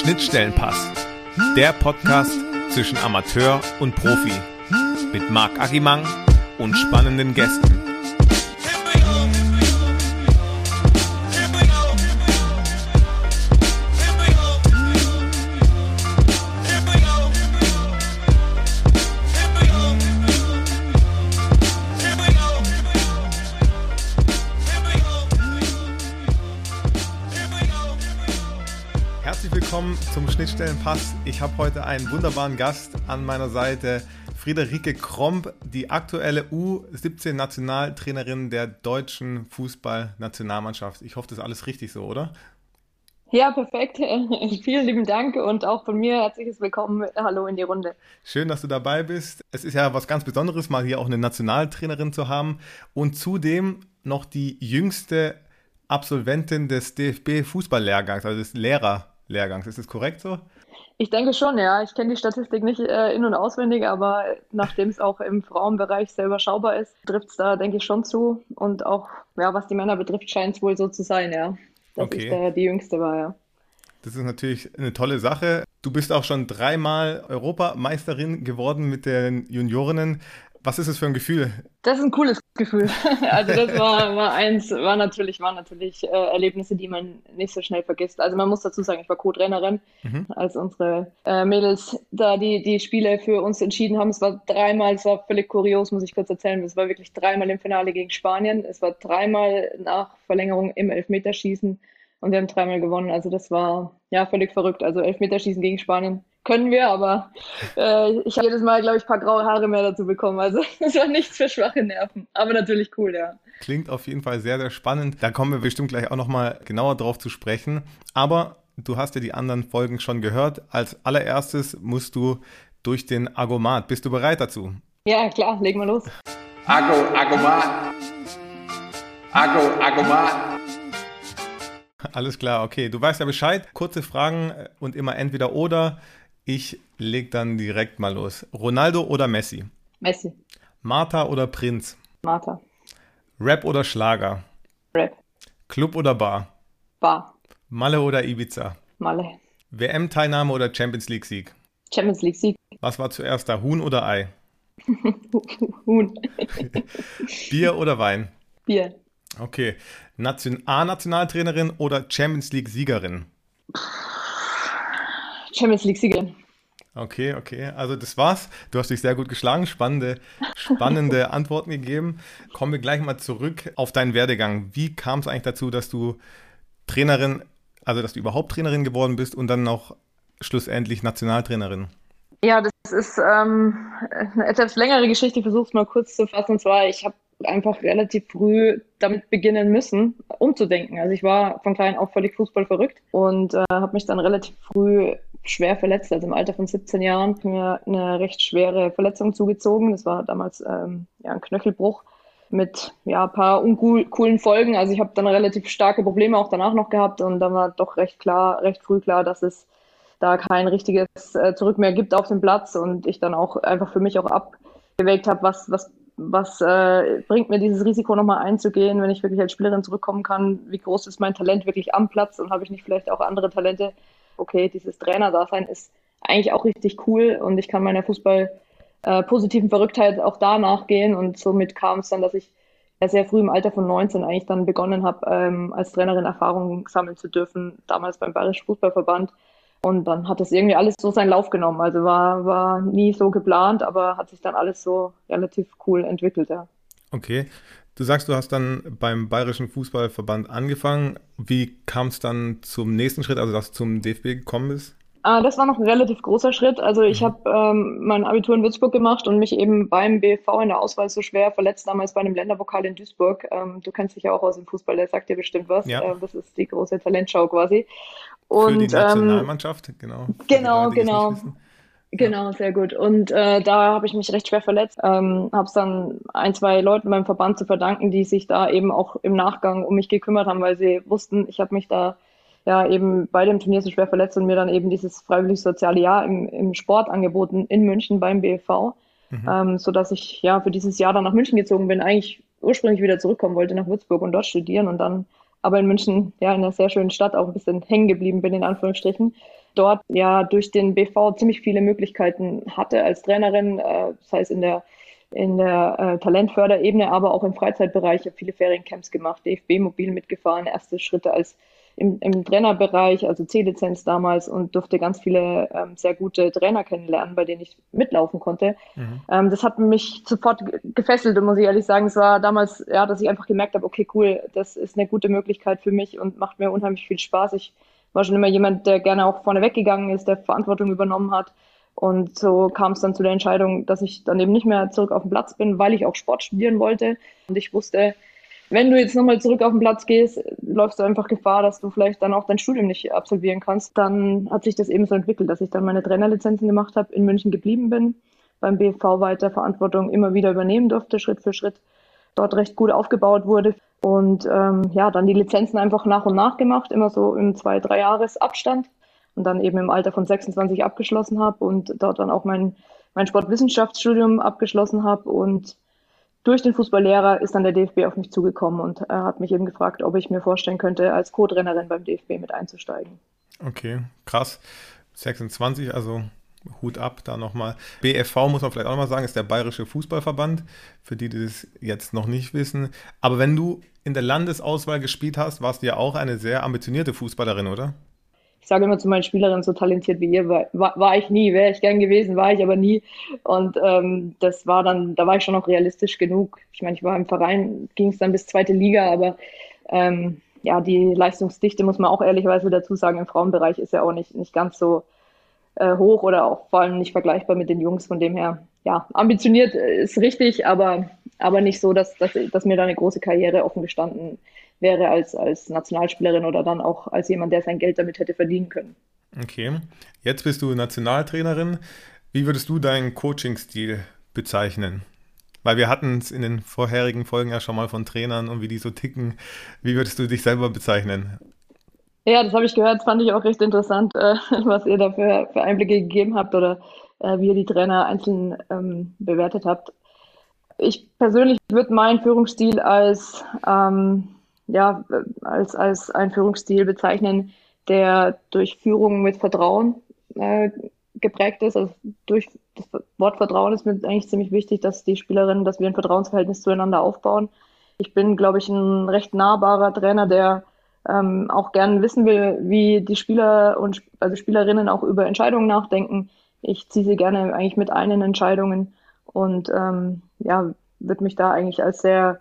Schnittstellenpass, der Podcast zwischen Amateur und Profi mit Marc Agimang und spannenden Gästen. Zum Schnittstellenpass. Ich habe heute einen wunderbaren Gast an meiner Seite, Friederike Kromp, die aktuelle U17-Nationaltrainerin der deutschen Fußballnationalmannschaft. Ich hoffe, das ist alles richtig so, oder? Ja, perfekt. Vielen lieben Dank und auch von mir herzliches Willkommen. Hallo in die Runde. Schön, dass du dabei bist. Es ist ja was ganz Besonderes, mal hier auch eine Nationaltrainerin zu haben und zudem noch die jüngste Absolventin des DFB-Fußballlehrgangs, also des Lehrerlehrgangs. Ist das korrekt so? Ich denke schon, ja. Ich kenne die Statistik nicht äh, in- und auswendig, aber nachdem es auch im Frauenbereich sehr überschaubar ist, trifft es da, denke ich, schon zu. Und auch, ja, was die Männer betrifft, scheint es wohl so zu sein, ja. Dass Okay. ich der, die Jüngste war, ja. Das ist natürlich eine tolle Sache. Du bist auch schon dreimal Europameisterin geworden mit den Juniorinnen. Was ist es für ein Gefühl? Das ist ein cooles Gefühl. Also das war, war eins, war natürlich, waren natürlich äh, Erlebnisse, die man nicht so schnell vergisst. Also man muss dazu sagen, ich war Co-Trainerin, Mhm. als unsere äh, Mädels da die, die Spiele für uns entschieden haben. Es war dreimal, es war völlig kurios, muss ich kurz erzählen. Es war wirklich dreimal im Finale gegen Spanien. Es war dreimal nach Verlängerung im Elfmeterschießen und wir haben dreimal gewonnen. Also das war ja völlig verrückt. Also Elfmeterschießen gegen Spanien können wir, aber äh, ich habe jedes Mal, glaube ich, ein paar graue Haare mehr dazu bekommen. Also es war nichts für schwache Nerven. Aber natürlich cool, ja. Klingt auf jeden Fall sehr, sehr spannend. Da kommen wir bestimmt gleich auch nochmal genauer drauf zu sprechen. Aber du hast ja die anderen Folgen schon gehört. Als allererstes musst du durch den Argomat. Bist du bereit dazu? Ja, klar, legen wir los. Ago, Agomat. Ago, Agomat. Alles klar, okay. Du weißt ja Bescheid. Kurze Fragen und immer entweder oder. Ich leg dann direkt mal los. Ronaldo oder Messi? Messi, Martha oder Prinz? Martha, Rap oder Schlager? Rap, Club oder Bar? Bar, Malle oder Ibiza? Malle, WM-Teilnahme oder Champions League-Sieg? Champions League Sieg, Was war zuerst da, Huhn oder Ei? Huhn, Bier oder Wein? Bier, Okay. Nation A-Nationaltrainerin oder Champions League-Siegerin? Champions League Siegerin. Okay, okay. Also das war's. Du hast dich sehr gut geschlagen. Spannende, spannende Antworten gegeben. Kommen wir gleich mal zurück auf deinen Werdegang. Wie kam es eigentlich dazu, dass du Trainerin, also dass du überhaupt Trainerin geworden bist und dann noch schlussendlich Nationaltrainerin? Ja, das ist ähm, eine etwas längere Geschichte. Ich versuche es mal kurz zu fassen. Und zwar, ich habe einfach relativ früh damit beginnen müssen, umzudenken. Also ich war von klein auf völlig Fußball verrückt und äh, habe mich dann relativ früh schwer verletzt. Also im Alter von 17 Jahren mir eine recht schwere Verletzung zugezogen. Das war damals ähm, ja, ein Knöchelbruch mit ja, ein paar uncoolen Folgen. Also ich habe dann relativ starke Probleme auch danach noch gehabt und dann war doch recht klar, recht früh klar, dass es da kein richtiges äh, Zurück mehr gibt auf dem Platz und ich dann auch einfach für mich auch abgewägt habe, was, was, was äh, bringt mir dieses Risiko nochmal einzugehen, wenn ich wirklich als Spielerin zurückkommen kann, wie groß ist mein Talent wirklich am Platz und habe ich nicht vielleicht auch andere Talente. Okay, dieses Trainerdasein ist eigentlich auch richtig cool und ich kann meiner Fußball äh, positiven Verrücktheit auch da nachgehen und somit kam es dann, dass ich ja sehr früh im Alter von 19 eigentlich dann begonnen habe, ähm, als Trainerin Erfahrungen sammeln zu dürfen, damals beim Bayerischen Fußballverband. Und dann hat das irgendwie alles so seinen Lauf genommen. Also war, war nie so geplant, aber hat sich dann alles so relativ cool entwickelt, ja. Okay. Du sagst, du hast dann beim Bayerischen Fußballverband angefangen. Wie kam es dann zum nächsten Schritt, also dass du zum DFB gekommen bist? Ah, das war noch ein relativ großer Schritt. Also ich habe ähm, mein Abitur in Würzburg gemacht und mich eben beim BV in der Auswahl so schwer verletzt, damals bei einem Länderpokal in Duisburg. Ähm, du kennst dich ja auch aus dem Fußball, der sagt dir bestimmt was. Ja. Ähm, das ist die große Talentschau quasi. Für die Und ähm, Nationalmannschaft, genau. Genau, genau. Genau, sehr gut. Und äh, da habe ich mich recht schwer verletzt. Ähm, habe es dann ein, zwei Leuten beim Verband zu verdanken, die sich da eben auch im Nachgang um mich gekümmert haben, weil sie wussten, ich habe mich da ja eben bei dem Turnier so schwer verletzt und mir dann eben dieses freiwillig soziale Jahr im, im Sport angeboten in München beim BFV, Mhm. ähm, so dass ich ja für dieses Jahr dann nach München gezogen bin. Eigentlich ursprünglich wieder zurückkommen wollte nach Würzburg und dort studieren und dann aber in München ja in einer sehr schönen Stadt auch ein bisschen hängen geblieben bin in Anführungsstrichen. dort ja durch den BV ziemlich viele Möglichkeiten hatte als Trainerin, äh, das heißt in der in der äh, Talentförderebene, aber auch im Freizeitbereich. Ich habe viele Feriencamps gemacht, DFB-Mobil mitgefahren, erste Schritte als im, im Trainerbereich, also C-Lizenz damals und durfte ganz viele ähm, sehr gute Trainer kennenlernen, bei denen ich mitlaufen konnte. Mhm. Ähm, das hat mich sofort gefesselt, muss ich ehrlich sagen. Es war damals, ja, dass ich einfach gemerkt habe, okay, cool, das ist eine gute Möglichkeit für mich und macht mir unheimlich viel Spaß. Ich war schon immer jemand, der gerne auch vorne weggegangen ist, der Verantwortung übernommen hat. Und so kam es dann zu der Entscheidung, dass ich dann eben nicht mehr zurück auf den Platz bin, weil ich auch Sport studieren wollte. Und ich wusste, wenn du jetzt nochmal zurück auf den Platz gehst, läufst du einfach Gefahr, dass du vielleicht dann auch dein Studium nicht absolvieren kannst. Dann hat sich das eben so entwickelt, dass ich dann meine Trainerlizenzen gemacht habe, in München geblieben bin, beim BFV weiter Verantwortung immer wieder übernehmen durfte, Schritt für Schritt, dort recht gut aufgebaut wurde. Und ähm, ja, dann die Lizenzen einfach nach und nach gemacht, immer so im zwei, drei Jahres Abstand und dann eben im Alter von 26 abgeschlossen habe und dort dann auch mein, mein Sportwissenschaftsstudium abgeschlossen habe und durch den Fußballlehrer ist dann der DFB auf mich zugekommen und er hat mich eben gefragt, ob ich mir vorstellen könnte, als Co-Trainerin beim DFB mit einzusteigen. Okay, krass. 26, also Hut ab da nochmal. BFV muss man vielleicht auch nochmal sagen, ist der Bayerische Fußballverband, für die, die das jetzt noch nicht wissen. Aber wenn du in der Landesauswahl gespielt hast, warst du ja auch eine sehr ambitionierte Fußballerin, oder? Ich sage immer zu meinen Spielerinnen, so talentiert wie ihr war, war, ich nie, wäre ich gern gewesen, war ich aber nie. Und ähm, das war dann, da war ich schon noch realistisch genug. Ich meine, ich war im Verein, ging es dann bis zweite Liga, aber ähm, ja, die Leistungsdichte muss man auch ehrlicherweise dazu sagen, im Frauenbereich ist ja auch nicht, nicht ganz so äh, hoch oder auch vor allem nicht vergleichbar mit den Jungs. Von dem her, ja, ambitioniert ist richtig, aber, aber nicht so, dass, dass, dass mir da eine große Karriere offen gestanden wäre als, als Nationalspielerin oder dann auch als jemand, der sein Geld damit hätte verdienen können. Okay, jetzt bist du Nationaltrainerin. Wie würdest du deinen Coaching-Stil bezeichnen? Weil wir hatten es in den vorherigen Folgen ja schon mal von Trainern und wie die so ticken. Wie würdest du dich selber bezeichnen? Ja, das habe ich gehört. Das fand ich auch recht interessant, äh, was ihr da für, für, Einblicke gegeben habt oder äh, wie ihr die Trainer einzeln ähm, bewertet habt. Ich persönlich würde meinen Führungsstil als ähm, ja, als, als einen Führungsstil bezeichnen, der durch Führung mit Vertrauen äh, geprägt ist. Also durch das Wort Vertrauen ist mir eigentlich ziemlich wichtig, dass die Spielerinnen, dass wir ein Vertrauensverhältnis zueinander aufbauen. Ich bin, glaube ich, ein recht nahbarer Trainer, der ähm, auch gern wissen will, wie die Spieler und also Spielerinnen auch über Entscheidungen nachdenken. Ich ziehe sie gerne eigentlich mit ein in Entscheidungen und ähm, ja, würde mich da eigentlich als sehr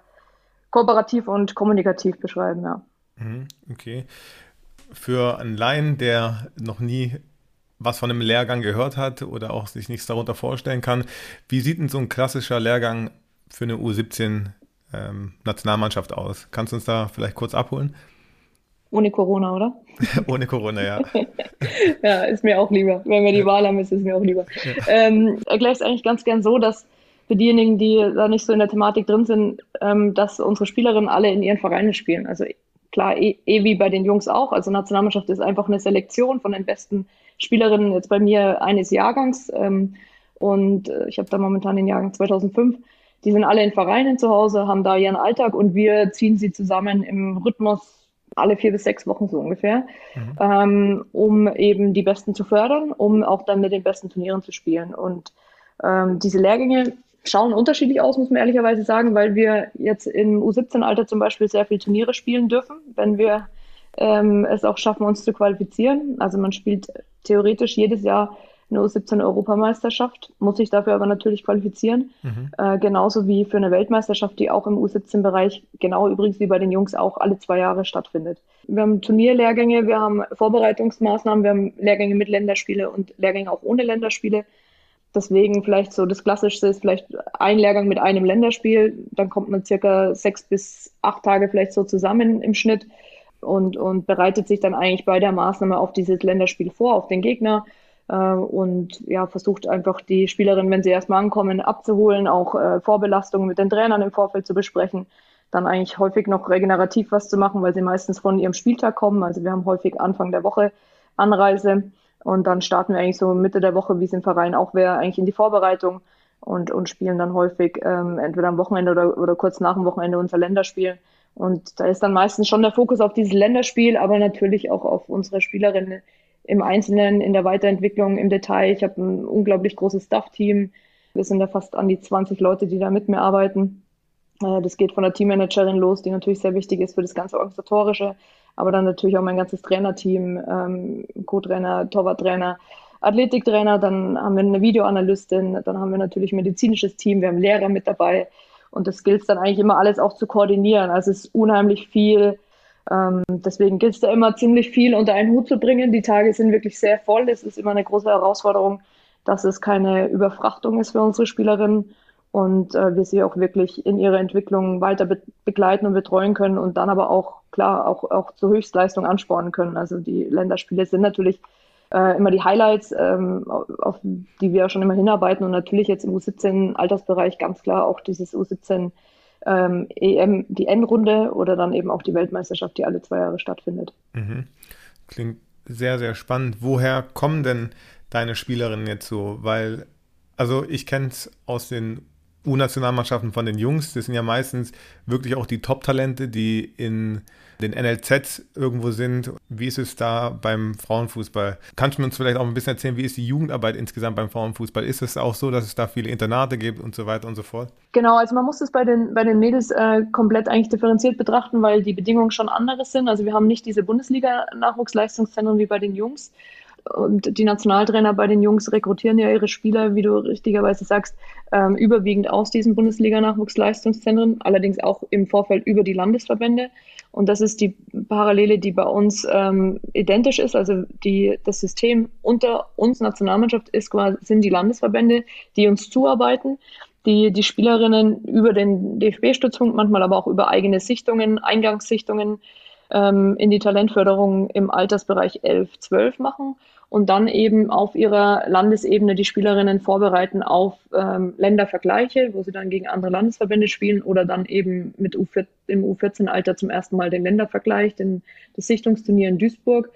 kooperativ und kommunikativ beschreiben, ja. Mhm, okay. Für einen Laien, der noch nie was von einem Lehrgang gehört hat oder auch sich nichts darunter vorstellen kann, wie sieht denn so ein klassischer Lehrgang für eine U17 ähm, Nationalmannschaft aus? Kannst du uns da vielleicht kurz abholen? Ohne Corona, oder? Ohne Corona, ja. ja, ist mir auch lieber. Wenn wir die Wahl haben, ist es mir auch lieber. Ja. Ähm, erkläre es eigentlich ganz gern so, dass für diejenigen, die da nicht so in der Thematik drin sind, ähm, dass unsere Spielerinnen alle in ihren Vereinen spielen. Also klar, eh, eh wie bei den Jungs auch. Also Nationalmannschaft ist einfach eine Selektion von den besten Spielerinnen jetzt bei mir eines Jahrgangs. Ähm, und äh, ich habe da momentan den Jahrgang 2005. Die sind alle in Vereinen zu Hause, haben da ihren Alltag und wir ziehen sie zusammen im Rhythmus alle vier bis sechs Wochen so ungefähr, mhm. ähm, um eben die Besten zu fördern, um auch dann mit den besten Turnieren zu spielen. Und ähm, diese Lehrgänge schauen unterschiedlich aus, muss man ehrlicherweise sagen, weil wir jetzt im U17-Alter zum Beispiel sehr viele Turniere spielen dürfen, wenn wir ähm, es auch schaffen, uns zu qualifizieren. Also man spielt theoretisch jedes Jahr eine U17-Europameisterschaft, muss sich dafür aber natürlich qualifizieren. Mhm. Äh, genauso wie für eine Weltmeisterschaft, die auch im U17-Bereich, genau übrigens wie bei den Jungs, auch alle zwei Jahre stattfindet. Wir haben Turnierlehrgänge, wir haben Vorbereitungsmaßnahmen, wir haben Lehrgänge mit Länderspiele und Lehrgänge auch ohne Länderspiele. Deswegen vielleicht so das Klassischste ist vielleicht ein Lehrgang mit einem Länderspiel. Dann kommt man circa sechs bis acht Tage vielleicht so zusammen im Schnitt und, und bereitet sich dann eigentlich bei der Maßnahme auf dieses Länderspiel vor, auf den Gegner äh, und ja, versucht einfach die Spielerin, wenn sie erstmal ankommen, abzuholen, auch äh, Vorbelastungen mit den Trainern im Vorfeld zu besprechen, dann eigentlich häufig noch regenerativ was zu machen, weil sie meistens von ihrem Spieltag kommen. Also wir haben häufig Anfang der Woche Anreise und dann starten wir eigentlich so Mitte der Woche, wie es im Verein auch wäre, eigentlich in die Vorbereitung und, und spielen dann häufig ähm, entweder am Wochenende oder, oder kurz nach dem Wochenende unser Länderspiel. Und da ist dann meistens schon der Fokus auf dieses Länderspiel, aber natürlich auch auf unsere Spielerinnen im Einzelnen, in der Weiterentwicklung, im Detail. Ich habe ein unglaublich großes Staff-Team. Wir sind da fast an die 20 Leute, die da mit mir arbeiten. Äh, das geht von der Teammanagerin los, die natürlich sehr wichtig ist für das ganze Organisatorische, aber dann natürlich auch mein ganzes Trainerteam, ähm, Co-Trainer, Torwarttrainer, Athletiktrainer, dann haben wir eine Videoanalystin, dann haben wir natürlich medizinisches Team, wir haben Lehrer mit dabei und das gilt es dann eigentlich immer alles auch zu koordinieren. Also es ist unheimlich viel. Ähm, deswegen gilt es da immer ziemlich viel unter einen Hut zu bringen. Die Tage sind wirklich sehr voll. Es ist immer eine große Herausforderung, dass es keine Überfrachtung ist für unsere Spielerinnen und äh, wir sie auch wirklich in ihrer Entwicklung weiter be begleiten und betreuen können und dann aber auch klar auch, auch zur Höchstleistung anspornen können. Also die Länderspiele sind natürlich äh, immer die Highlights, ähm, auf die wir schon immer hinarbeiten und natürlich jetzt im U17-Altersbereich ganz klar auch dieses U17 ähm, EM, die Endrunde oder dann eben auch die Weltmeisterschaft, die alle zwei Jahre stattfindet. Mhm. Klingt sehr, sehr spannend. Woher kommen denn deine Spielerinnen jetzt so? Weil, also ich kenne es aus den U-Nationalmannschaften von den Jungs, das sind ja meistens wirklich auch die Top-Talente, die in den NLZs irgendwo sind. Wie ist es da beim Frauenfußball? Kannst du uns vielleicht auch ein bisschen erzählen, wie ist die Jugendarbeit insgesamt beim Frauenfußball? Ist es auch so, dass es da viele Internate gibt und so weiter und so fort? Genau, also man muss es bei den, bei den Mädels äh, komplett eigentlich differenziert betrachten, weil die Bedingungen schon anderes sind. Also wir haben nicht diese Bundesliga-Nachwuchsleistungszentren wie bei den Jungs. Und die Nationaltrainer bei den Jungs rekrutieren ja ihre Spieler, wie du richtigerweise sagst, ähm, überwiegend aus diesen Bundesliga-Nachwuchsleistungszentren, allerdings auch im Vorfeld über die Landesverbände. Und das ist die Parallele, die bei uns ähm, identisch ist. Also die, das System unter uns Nationalmannschaft ist quasi, sind die Landesverbände, die uns zuarbeiten, die die Spielerinnen über den DFB-Stützpunkt, manchmal aber auch über eigene Sichtungen, Eingangssichtungen ähm, in die Talentförderung im Altersbereich 11, 12 machen und dann eben auf ihrer Landesebene die Spielerinnen vorbereiten auf ähm, Ländervergleiche, wo sie dann gegen andere Landesverbände spielen oder dann eben mit U4, im U14-Alter zum ersten Mal den Ländervergleich, den, das Sichtungsturnier in Duisburg.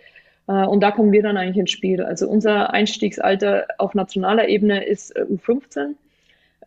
Äh, und da kommen wir dann eigentlich ins Spiel. Also unser Einstiegsalter auf nationaler Ebene ist äh, U15.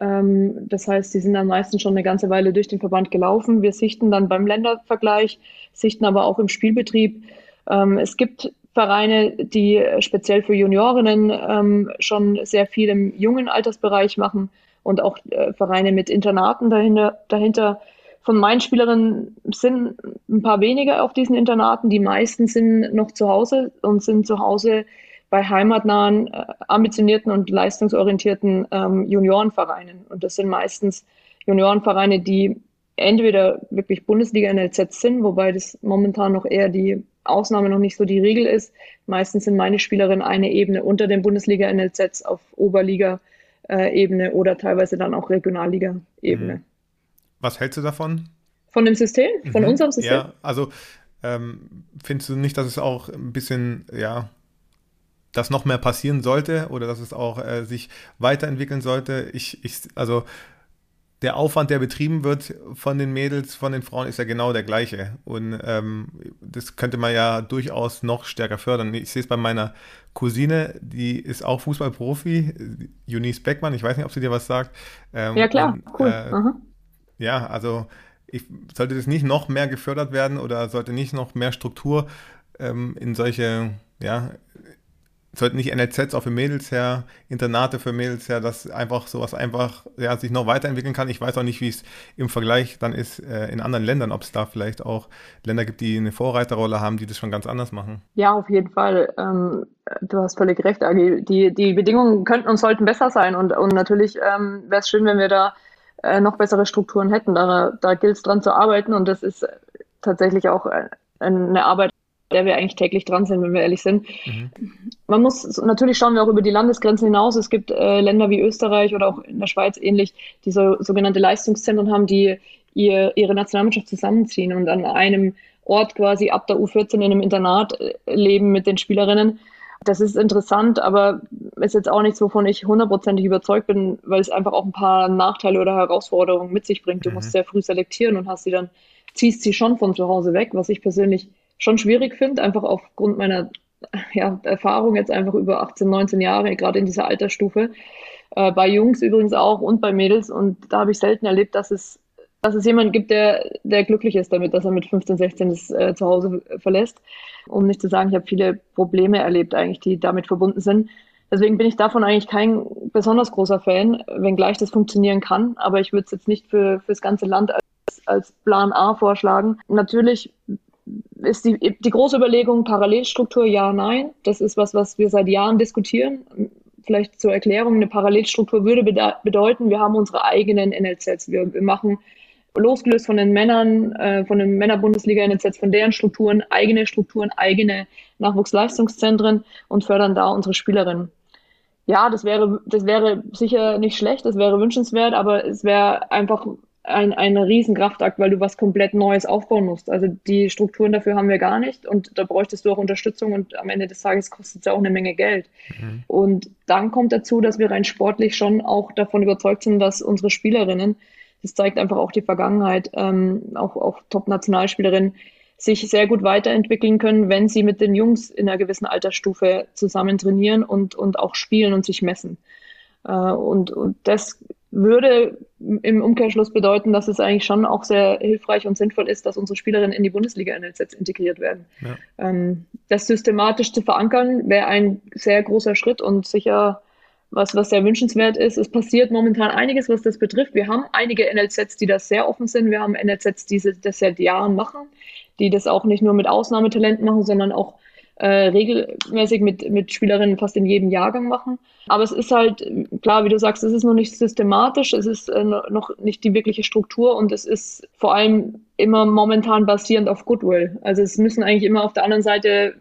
Ähm, das heißt, die sind dann meistens schon eine ganze Weile durch den Verband gelaufen. Wir sichten dann beim Ländervergleich, sichten aber auch im Spielbetrieb. Ähm, es gibt Vereine, die speziell für Juniorinnen ähm, schon sehr viel im jungen Altersbereich machen und auch äh, Vereine mit Internaten dahinter, dahinter. Von meinen Spielerinnen sind ein paar weniger auf diesen Internaten. Die meisten sind noch zu Hause und sind zu Hause bei heimatnahen, äh, ambitionierten und leistungsorientierten ähm, Juniorenvereinen. Und das sind meistens Juniorenvereine, die entweder wirklich Bundesliga NLZ sind, wobei das momentan noch eher die Ausnahme noch nicht so die Regel ist. Meistens sind meine Spielerinnen eine Ebene unter den Bundesliga-NLZs auf Oberliga-Ebene oder teilweise dann auch Regionalliga-Ebene. Mhm. Was hältst du davon? Von dem System? Von mhm. unserem System? Ja, also ähm, findest du nicht, dass es auch ein bisschen, ja, dass noch mehr passieren sollte oder dass es auch äh, sich weiterentwickeln sollte? Ich, ich, also der Aufwand, der betrieben wird von den Mädels, von den Frauen, ist ja genau der gleiche. Und ähm, das könnte man ja durchaus noch stärker fördern. Ich sehe es bei meiner Cousine, die ist auch Fußballprofi, Eunice Beckmann, ich weiß nicht, ob sie dir was sagt. Ähm, ja, klar, cool. Äh, ja, also ich, sollte das nicht noch mehr gefördert werden oder sollte nicht noch mehr Struktur ähm, in solche ja, sollten nicht NLZs auch für Mädels her, Internate für Mädels her, dass einfach sowas einfach ja, sich noch weiterentwickeln kann. Ich weiß auch nicht, wie es im Vergleich dann ist äh, in anderen Ländern, ob es da vielleicht auch Länder gibt, die eine Vorreiterrolle haben, die das schon ganz anders machen. Ja, auf jeden Fall. Ähm, du hast völlig recht, Agi. Die, die Bedingungen könnten und sollten besser sein und, und natürlich ähm, wäre es schön, wenn wir da äh, noch bessere Strukturen hätten. Da, da gilt es dran zu arbeiten und das ist tatsächlich auch äh, eine Arbeit, der wir eigentlich täglich dran sind, wenn wir ehrlich sind. Mhm. Man muss natürlich schauen wir auch über die Landesgrenzen hinaus. Es gibt äh, Länder wie Österreich oder auch in der Schweiz ähnlich, die so sogenannte Leistungszentren haben, die ihr, ihre Nationalmannschaft zusammenziehen und an einem Ort quasi ab der U14 in einem Internat äh, leben mit den Spielerinnen. Das ist interessant, aber ist jetzt auch nichts, wovon ich hundertprozentig überzeugt bin, weil es einfach auch ein paar Nachteile oder Herausforderungen mit sich bringt. Du mhm. musst sehr früh selektieren und hast sie dann, ziehst sie schon von zu Hause weg, was ich persönlich schon schwierig finde, einfach aufgrund meiner ja, Erfahrung jetzt einfach über 18, 19 Jahre, gerade in dieser Altersstufe. Äh, bei Jungs übrigens auch und bei Mädels. Und da habe ich selten erlebt, dass es dass es jemanden gibt, der, der glücklich ist damit, dass er mit 15, 16 das äh, Zuhause verlässt. Um nicht zu sagen, ich habe viele Probleme erlebt eigentlich, die damit verbunden sind. Deswegen bin ich davon eigentlich kein besonders großer Fan, wenngleich das funktionieren kann. Aber ich würde es jetzt nicht für, das ganze Land als, als Plan A vorschlagen. Natürlich ist die, die große Überlegung Parallelstruktur, ja, nein. Das ist was, was wir seit Jahren diskutieren. Vielleicht zur Erklärung, eine Parallelstruktur würde bedeuten, wir haben unsere eigenen NLZs. Wir, wir machen losgelöst von den Männern, äh, von den Männerbundesliga-NLZs, von deren Strukturen, eigene Strukturen, eigene Nachwuchsleistungszentren und fördern da unsere Spielerinnen. Ja, das wäre, das wäre sicher nicht schlecht, das wäre wünschenswert, aber es wäre einfach ein, ein Riesenkraftakt, weil du was komplett Neues aufbauen musst. Also die Strukturen dafür haben wir gar nicht und da bräuchtest du auch Unterstützung und am Ende des Tages kostet es ja auch eine Menge Geld. Mhm. Und dann kommt dazu, dass wir rein sportlich schon auch davon überzeugt sind, dass unsere Spielerinnen, das zeigt einfach auch die Vergangenheit, ähm, auch, auch Top-Nationalspielerinnen, sich sehr gut weiterentwickeln können, wenn sie mit den Jungs in einer gewissen Altersstufe zusammen trainieren und, und auch spielen und sich messen. Äh, und, und das würde im Umkehrschluss bedeuten, dass es eigentlich schon auch sehr hilfreich und sinnvoll ist, dass unsere Spielerinnen in die Bundesliga-NLZ integriert werden. Ja. Ähm, das systematisch zu verankern, wäre ein sehr großer Schritt und sicher was, was sehr wünschenswert ist. Es passiert momentan einiges, was das betrifft. Wir haben einige NLZs, die das sehr offen sind. Wir haben NLZs, die das seit Jahren machen, die das auch nicht nur mit Ausnahmetalenten machen, sondern auch äh, regelmäßig mit, mit Spielerinnen fast in jedem Jahrgang machen. Aber es ist halt, klar, wie du sagst, es ist noch nicht systematisch, es ist äh, noch nicht die wirkliche Struktur und es ist vor allem immer momentan basierend auf Goodwill. Also es müssen eigentlich immer auf der anderen Seite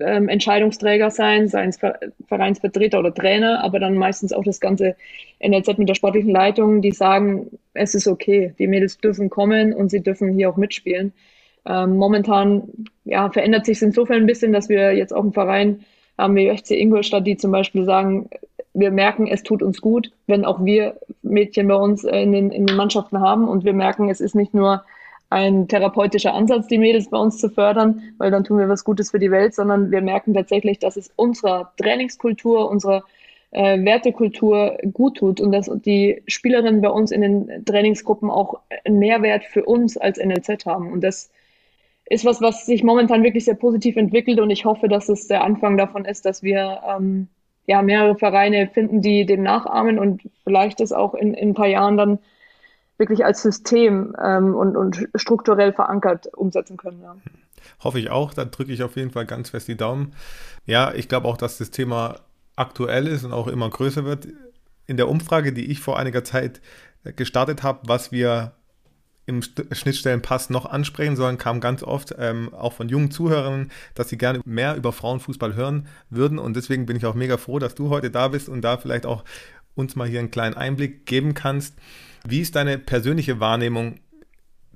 ähm, Entscheidungsträger sein, seien es Vereinsvertreter oder Trainer, aber dann meistens auch das ganze NLZ mit der sportlichen Leitung, die sagen, es ist okay, die Mädels dürfen kommen und sie dürfen hier auch mitspielen. Ähm, momentan ja, verändert sich es insofern ein bisschen, dass wir jetzt auch einen Verein haben wie FC Ingolstadt, die zum Beispiel sagen, wir merken, es tut uns gut, wenn auch wir Mädchen bei uns in den, in den Mannschaften haben und wir merken, es ist nicht nur ein therapeutischer Ansatz, die Mädels bei uns zu fördern, weil dann tun wir was Gutes für die Welt, sondern wir merken tatsächlich, dass es unserer Trainingskultur, unserer äh, Wertekultur gut tut und dass die Spielerinnen bei uns in den Trainingsgruppen auch einen Mehrwert für uns als NLZ haben. Und das ist was, was sich momentan wirklich sehr positiv entwickelt und ich hoffe, dass es der Anfang davon ist, dass wir ähm, ja mehrere Vereine finden, die dem nachahmen und vielleicht das auch in, in ein paar Jahren dann wirklich als System ähm, und, und strukturell verankert umsetzen können. Ja. Hoffe ich auch, da drücke ich auf jeden Fall ganz fest die Daumen. Ja, ich glaube auch, dass das Thema aktuell ist und auch immer größer wird. In der Umfrage, die ich vor einiger Zeit gestartet habe, was wir im Schnittstellenpass noch ansprechen sollen, kam ganz oft ähm, auch von jungen Zuhörern, dass sie gerne mehr über Frauenfußball hören würden. Und deswegen bin ich auch mega froh, dass du heute da bist und da vielleicht auch uns mal hier einen kleinen Einblick geben kannst. Wie ist deine persönliche Wahrnehmung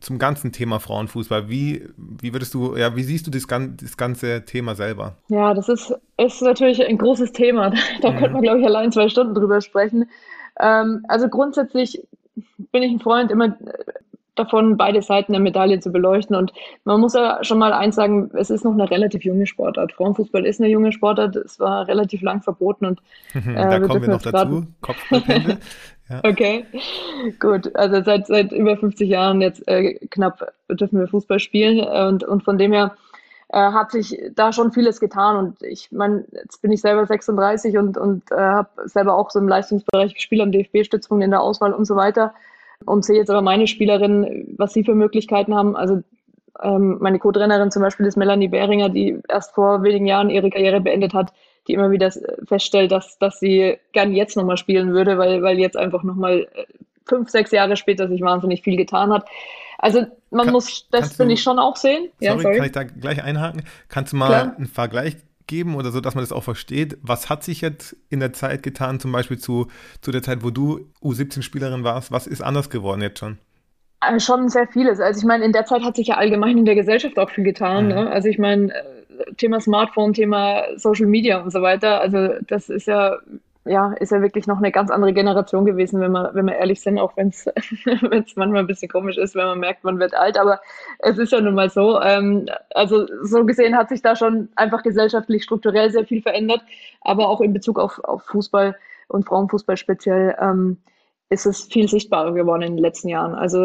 zum ganzen Thema Frauenfußball? Wie, wie würdest du, ja, wie siehst du das, das ganze Thema selber? Ja, das ist, ist natürlich ein großes Thema. Da mhm. könnte man, glaube ich, allein zwei Stunden drüber sprechen. Ähm, also grundsätzlich bin ich ein Freund, immer davon, beide Seiten der Medaille zu beleuchten. Und man muss ja schon mal eins sagen, es ist noch eine relativ junge Sportart. Frauenfußball ist eine junge Sportart. Es war relativ lang verboten und äh, da kommen wir noch dazu. Kopfballpendel. Ja. Okay, gut. Also seit, seit über 50 Jahren jetzt äh, knapp dürfen wir Fußball spielen und, und von dem her äh, hat sich da schon vieles getan und ich meine, jetzt bin ich selber 36 und, und äh, habe selber auch so im Leistungsbereich gespielt am DFB-Stützpunkt in der Auswahl und so weiter und sehe jetzt aber meine Spielerinnen, was sie für Möglichkeiten haben. Also ähm, meine Co-Trainerin zum Beispiel ist Melanie Behringer, die erst vor wenigen Jahren ihre Karriere beendet hat, die immer wieder feststellt, dass, dass sie gern jetzt nochmal spielen würde, weil, weil jetzt einfach nochmal äh, fünf, sechs Jahre später sich wahnsinnig viel getan hat. Also man kann, muss das, finde ich, schon auch sehen. Sorry, ja, sorry, kann ich da gleich einhaken? Kannst du mal Klar. einen Vergleich geben oder so, dass man das auch versteht. Was hat sich jetzt in der Zeit getan, zum Beispiel zu, zu der Zeit, wo du U17-Spielerin warst? Was ist anders geworden jetzt schon? Äh, schon sehr vieles. Also ich meine, in der Zeit hat sich ja allgemein in der Gesellschaft auch viel getan. Mhm. Ne? Also ich meine, äh, Thema Smartphone, Thema Social Media und so weiter. Also das ist ja ja, ist ja wirklich noch eine ganz andere Generation gewesen, wenn wir, wenn wir ehrlich sind, auch wenn es manchmal ein bisschen komisch ist, wenn man merkt, man wird alt, aber es ist ja nun mal so. Ähm, also so gesehen hat sich da schon einfach gesellschaftlich strukturell sehr viel verändert, aber auch in Bezug auf, auf Fußball und Frauenfußball speziell. Ähm, ist es viel sichtbarer geworden in den letzten Jahren. Also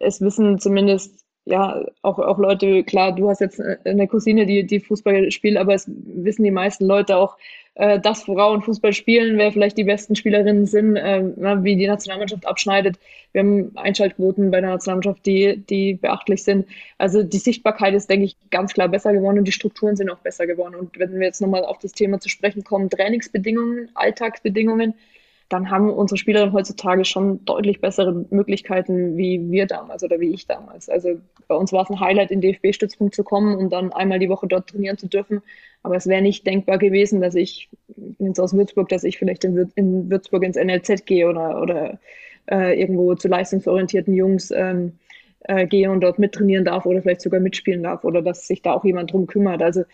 es wissen zumindest ja auch, auch Leute, klar, du hast jetzt eine Cousine, die, die Fußball spielt, aber es wissen die meisten Leute auch, äh, dass Frauen Fußball spielen, wer vielleicht die besten Spielerinnen sind, äh, wie die Nationalmannschaft abschneidet. Wir haben Einschaltquoten bei der Nationalmannschaft, die, die beachtlich sind. Also die Sichtbarkeit ist, denke ich, ganz klar besser geworden und die Strukturen sind auch besser geworden. Und wenn wir jetzt nochmal auf das Thema zu sprechen kommen, Trainingsbedingungen, Alltagsbedingungen, dann haben unsere Spielerinnen heutzutage schon deutlich bessere Möglichkeiten wie wir damals oder wie ich damals. Also bei uns war es ein Highlight, in DFB-Stützpunkt zu kommen und dann einmal die Woche dort trainieren zu dürfen. Aber es wäre nicht denkbar gewesen, dass ich jetzt aus Würzburg, dass ich vielleicht in, in Würzburg ins NLZ gehe oder, oder äh, irgendwo zu leistungsorientierten Jungs ähm, äh, gehe und dort mittrainieren darf oder vielleicht sogar mitspielen darf oder dass sich da auch jemand drum kümmert. Also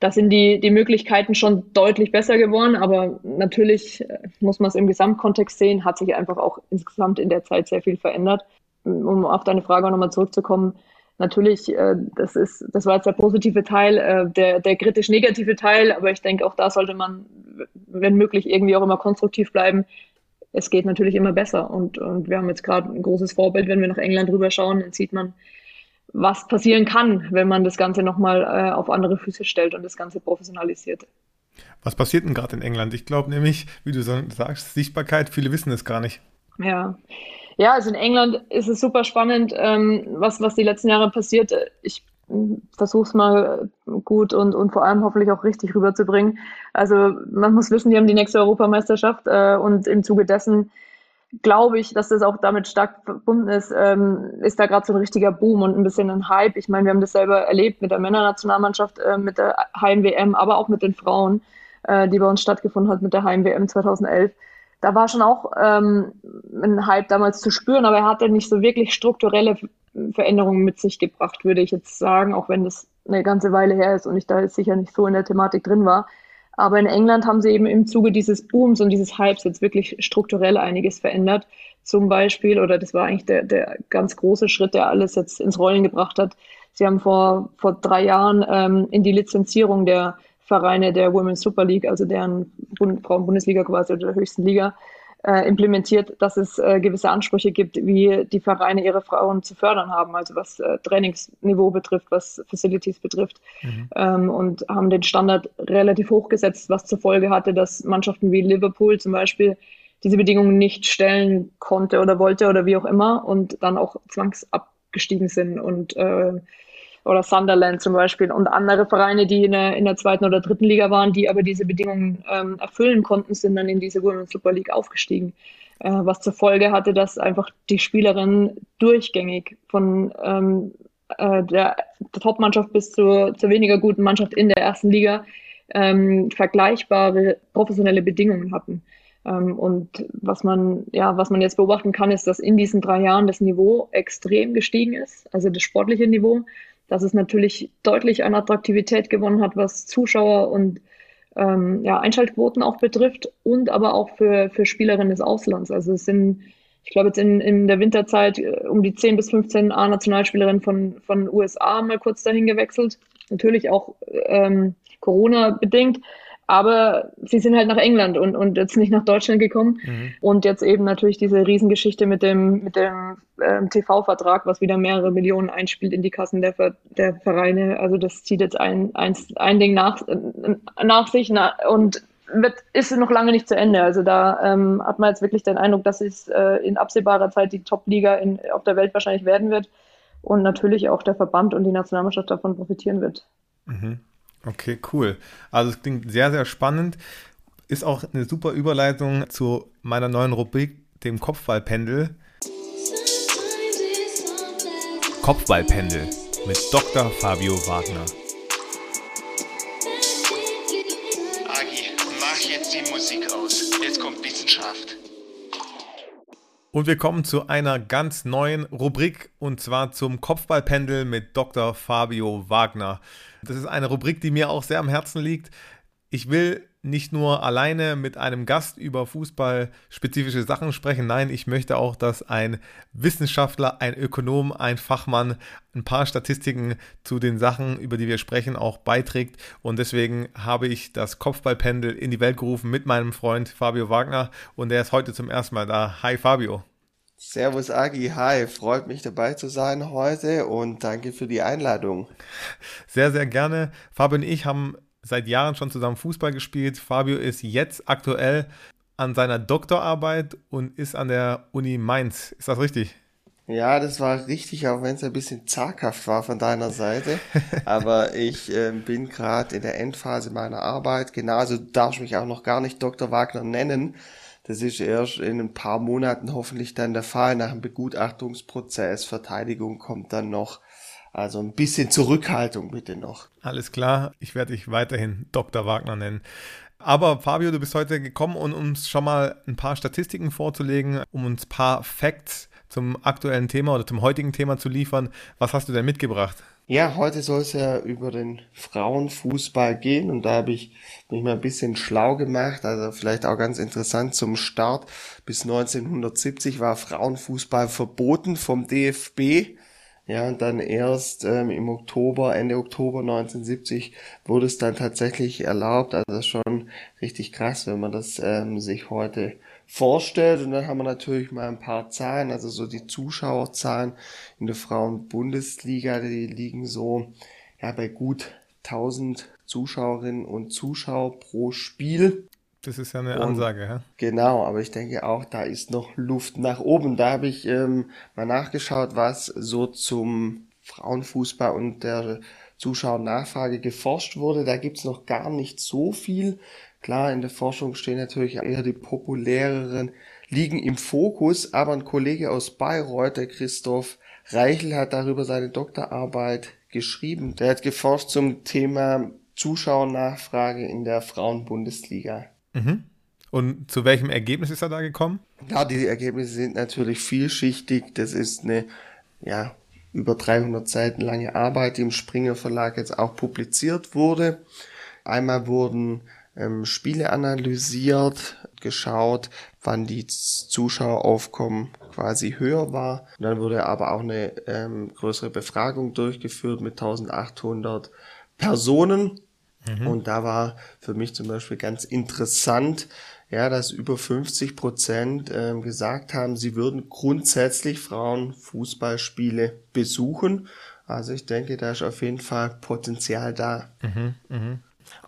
da sind die, die Möglichkeiten schon deutlich besser geworden, aber natürlich äh, muss man es im Gesamtkontext sehen, hat sich einfach auch insgesamt in der Zeit sehr viel verändert. Um auf deine Frage nochmal zurückzukommen, natürlich, äh, das ist, das war jetzt der positive Teil, äh, der, der kritisch-negative Teil, aber ich denke, auch da sollte man, wenn möglich, irgendwie auch immer konstruktiv bleiben es geht natürlich immer besser. Und, und wir haben jetzt gerade ein großes Vorbild, wenn wir nach England rüberschauen, dann sieht man, was passieren kann, wenn man das Ganze nochmal äh, auf andere Füße stellt und das Ganze professionalisiert. Was passiert denn gerade in England? Ich glaube nämlich, wie du sagst, Sichtbarkeit, viele wissen es gar nicht. Ja. Ja, also in England ist es super spannend, ähm, was, was die letzten Jahre passiert. Ich versuche es mal gut und, und vor allem hoffentlich auch richtig rüberzubringen. Also man muss wissen, die haben die nächste Europameisterschaft äh, und im Zuge dessen glaube ich, dass das auch damit stark verbunden ist, ähm, ist da gerade so ein richtiger Boom und ein bisschen ein Hype. Ich meine, wir haben das selber erlebt mit der Männernationalmannschaft, äh, mit der Heim-WM, aber auch mit den Frauen, äh, die bei uns stattgefunden hat mit der Heim-WM 2011. Da war schon auch ähm, ein Hype damals zu spüren, aber er hatte nicht so wirklich strukturelle Veränderungen mit sich gebracht, würde ich jetzt sagen, auch wenn das eine ganze Weile her ist und ich da jetzt sicher nicht so in der Thematik drin war. Aber in England haben sie eben im Zuge dieses Booms und dieses Hypes jetzt wirklich strukturell einiges verändert. Zum Beispiel, oder das war eigentlich der, der ganz große Schritt, der alles jetzt ins Rollen gebracht hat. Sie haben vor, vor drei Jahren ähm, in die Lizenzierung der Vereine der Women's Super League, also deren Bund Frauen-Bundesliga quasi oder der höchsten Liga, äh, implementiert, dass es äh, gewisse Ansprüche gibt, wie die Vereine ihre Frauen zu fördern haben, also was äh, Trainingsniveau betrifft, was Facilities betrifft mhm. ähm, und haben den Standard relativ hoch gesetzt, was zur Folge hatte, dass Mannschaften wie Liverpool zum Beispiel diese Bedingungen nicht stellen konnte oder wollte oder wie auch immer und dann auch zwangsabgestiegen sind und äh, oder Sunderland zum Beispiel und andere Vereine, die in der, in der zweiten oder dritten Liga waren, die aber diese Bedingungen ähm, erfüllen konnten, sind dann in diese Women's Super League aufgestiegen. Äh, was zur Folge hatte, dass einfach die Spielerinnen durchgängig von ähm, äh, der, der Top-Mannschaft bis zur, zur weniger guten Mannschaft in der ersten Liga ähm, vergleichbare professionelle Bedingungen hatten. Ähm, und was man, ja, was man jetzt beobachten kann, ist, dass in diesen drei Jahren das Niveau extrem gestiegen ist, also das sportliche Niveau dass es natürlich deutlich an Attraktivität gewonnen hat, was Zuschauer und ähm, ja, Einschaltquoten auch betrifft und aber auch für, für Spielerinnen des Auslands. Also es sind, ich glaube, jetzt in, in der Winterzeit äh, um die 10 bis 15 A-Nationalspielerinnen von, von USA mal kurz dahin gewechselt. Natürlich auch ähm, Corona-bedingt. Aber sie sind halt nach England und, und jetzt nicht nach Deutschland gekommen. Mhm. Und jetzt eben natürlich diese Riesengeschichte mit dem, mit dem ähm, TV-Vertrag, was wieder mehrere Millionen einspielt in die Kassen der, der Vereine. Also das zieht jetzt ein, ein, ein Ding nach, äh, nach sich na, und wird, ist noch lange nicht zu Ende. Also da ähm, hat man jetzt wirklich den Eindruck, dass es äh, in absehbarer Zeit die Top-Liga in, auf der Welt wahrscheinlich werden wird und natürlich auch der Verband und die Nationalmannschaft davon profitieren wird. Mhm. Okay, cool. Also es klingt sehr, sehr spannend. Ist auch eine super Überleitung zu meiner neuen Rubrik, dem Kopfballpendel. Kopfballpendel mit Dr. Fabio Wagner. Agi, mach jetzt die Musik aus. Jetzt kommt Wissenschaft. Und wir kommen zu einer ganz neuen Rubrik und zwar zum Kopfballpendel mit Dr. Fabio Wagner. Das ist eine Rubrik, die mir auch sehr am Herzen liegt. ich will nicht nur alleine mit einem Gast über fußballspezifische Sachen sprechen. Nein, ich möchte auch, dass ein Wissenschaftler, ein Ökonom, ein Fachmann ein paar Statistiken zu den Sachen, über die wir sprechen, auch beiträgt. Und deswegen habe ich das Kopfballpendel in die Welt gerufen mit meinem Freund Fabio Wagner. Und er ist heute zum ersten Mal da. Hi Fabio. Servus Agi, hi, freut mich dabei zu sein heute und danke für die Einladung. Sehr, sehr gerne. Fabio und ich haben seit Jahren schon zusammen Fußball gespielt. Fabio ist jetzt aktuell an seiner Doktorarbeit und ist an der Uni Mainz. Ist das richtig? Ja, das war richtig, auch wenn es ein bisschen zaghaft war von deiner Seite. Aber ich äh, bin gerade in der Endphase meiner Arbeit. Genauso darf ich mich auch noch gar nicht Dr. Wagner nennen. Das ist erst in ein paar Monaten hoffentlich dann der Fall. Nach dem Begutachtungsprozess, Verteidigung kommt dann noch. Also ein bisschen Zurückhaltung bitte noch. Alles klar, ich werde dich weiterhin Dr. Wagner nennen. Aber Fabio, du bist heute gekommen, um uns schon mal ein paar Statistiken vorzulegen, um uns ein paar Facts zum aktuellen Thema oder zum heutigen Thema zu liefern. Was hast du denn mitgebracht? Ja, heute soll es ja über den Frauenfußball gehen und da habe ich mich mal ein bisschen schlau gemacht, also vielleicht auch ganz interessant zum Start. Bis 1970 war Frauenfußball verboten vom DFB. Ja, und dann erst ähm, im Oktober, Ende Oktober 1970 wurde es dann tatsächlich erlaubt. Also das ist schon richtig krass, wenn man das ähm, sich heute vorstellt. Und dann haben wir natürlich mal ein paar Zahlen, also so die Zuschauerzahlen in der Frauenbundesliga, die liegen so ja bei gut 1000 Zuschauerinnen und Zuschauer pro Spiel. Das ist ja eine und, Ansage, ja? Genau, aber ich denke auch, da ist noch Luft nach oben. Da habe ich ähm, mal nachgeschaut, was so zum Frauenfußball und der Zuschauernachfrage geforscht wurde. Da gibt's noch gar nicht so viel. Klar, in der Forschung stehen natürlich eher die populäreren Ligen im Fokus, aber ein Kollege aus Bayreuth, der Christoph Reichel, hat darüber seine Doktorarbeit geschrieben. Der hat geforscht zum Thema Zuschauernachfrage in der Frauenbundesliga. Mhm. Und zu welchem Ergebnis ist er da gekommen? Ja, die Ergebnisse sind natürlich vielschichtig. Das ist eine, ja, über 300 Seiten lange Arbeit, die im Springer Verlag jetzt auch publiziert wurde. Einmal wurden ähm, Spiele analysiert, geschaut, wann die Zuschaueraufkommen quasi höher war. Und dann wurde aber auch eine ähm, größere Befragung durchgeführt mit 1800 Personen Mhm. Und da war für mich zum Beispiel ganz interessant, ja, dass über 50 Prozent äh, gesagt haben, sie würden grundsätzlich Frauenfußballspiele besuchen. Also ich denke, da ist auf jeden Fall Potenzial da. Mhm, mh.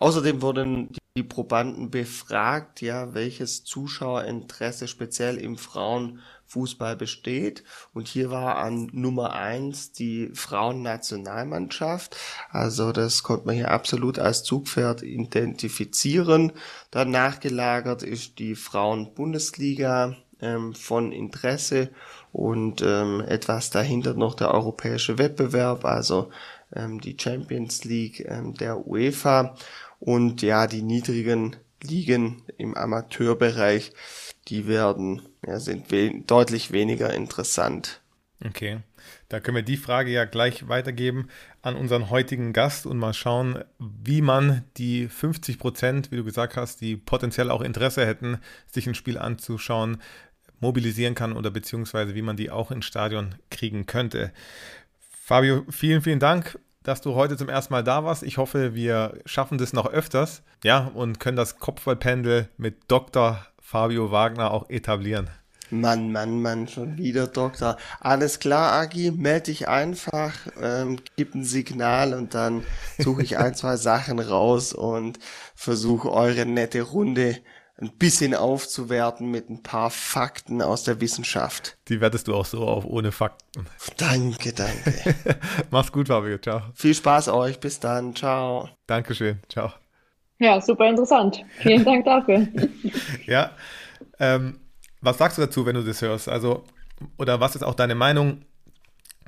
Außerdem wurden die Probanden befragt, ja, welches Zuschauerinteresse speziell im Frauenfußball besteht. Und hier war an Nummer eins die Frauennationalmannschaft. Also das konnte man hier absolut als Zugpferd identifizieren. Danach gelagert ist die Frauenbundesliga ähm, von Interesse und ähm, etwas dahinter noch der europäische Wettbewerb, also ähm, die Champions League ähm, der UEFA und ja, die niedrigen Ligen im Amateurbereich, die werden, ja, sind we deutlich weniger interessant. Okay. Da können wir die Frage ja gleich weitergeben an unseren heutigen Gast und mal schauen, wie man die 50 Prozent, wie du gesagt hast, die potenziell auch Interesse hätten, sich ein Spiel anzuschauen, mobilisieren kann oder beziehungsweise wie man die auch ins Stadion kriegen könnte. Fabio, vielen, vielen Dank, dass du heute zum ersten Mal da warst. Ich hoffe, wir schaffen das noch öfters, ja, und können das Kopfballpendel mit Dr. Fabio Wagner auch etablieren. Mann, Mann, Mann, schon wieder Doktor. Alles klar, Agi, melde dich einfach, ähm, gib ein Signal und dann suche ich ein, zwei Sachen raus und versuche eure nette Runde ein bisschen aufzuwerten mit ein paar Fakten aus der Wissenschaft. Die wertest du auch so auf, ohne Fakten. Danke, danke. Mach's gut, Fabio. Ciao. Viel Spaß euch. Bis dann. Ciao. Dankeschön. Ciao. Ja, super interessant. Vielen Dank dafür. ja. Ähm, was sagst du dazu, wenn du das hörst? Also, oder was ist auch deine Meinung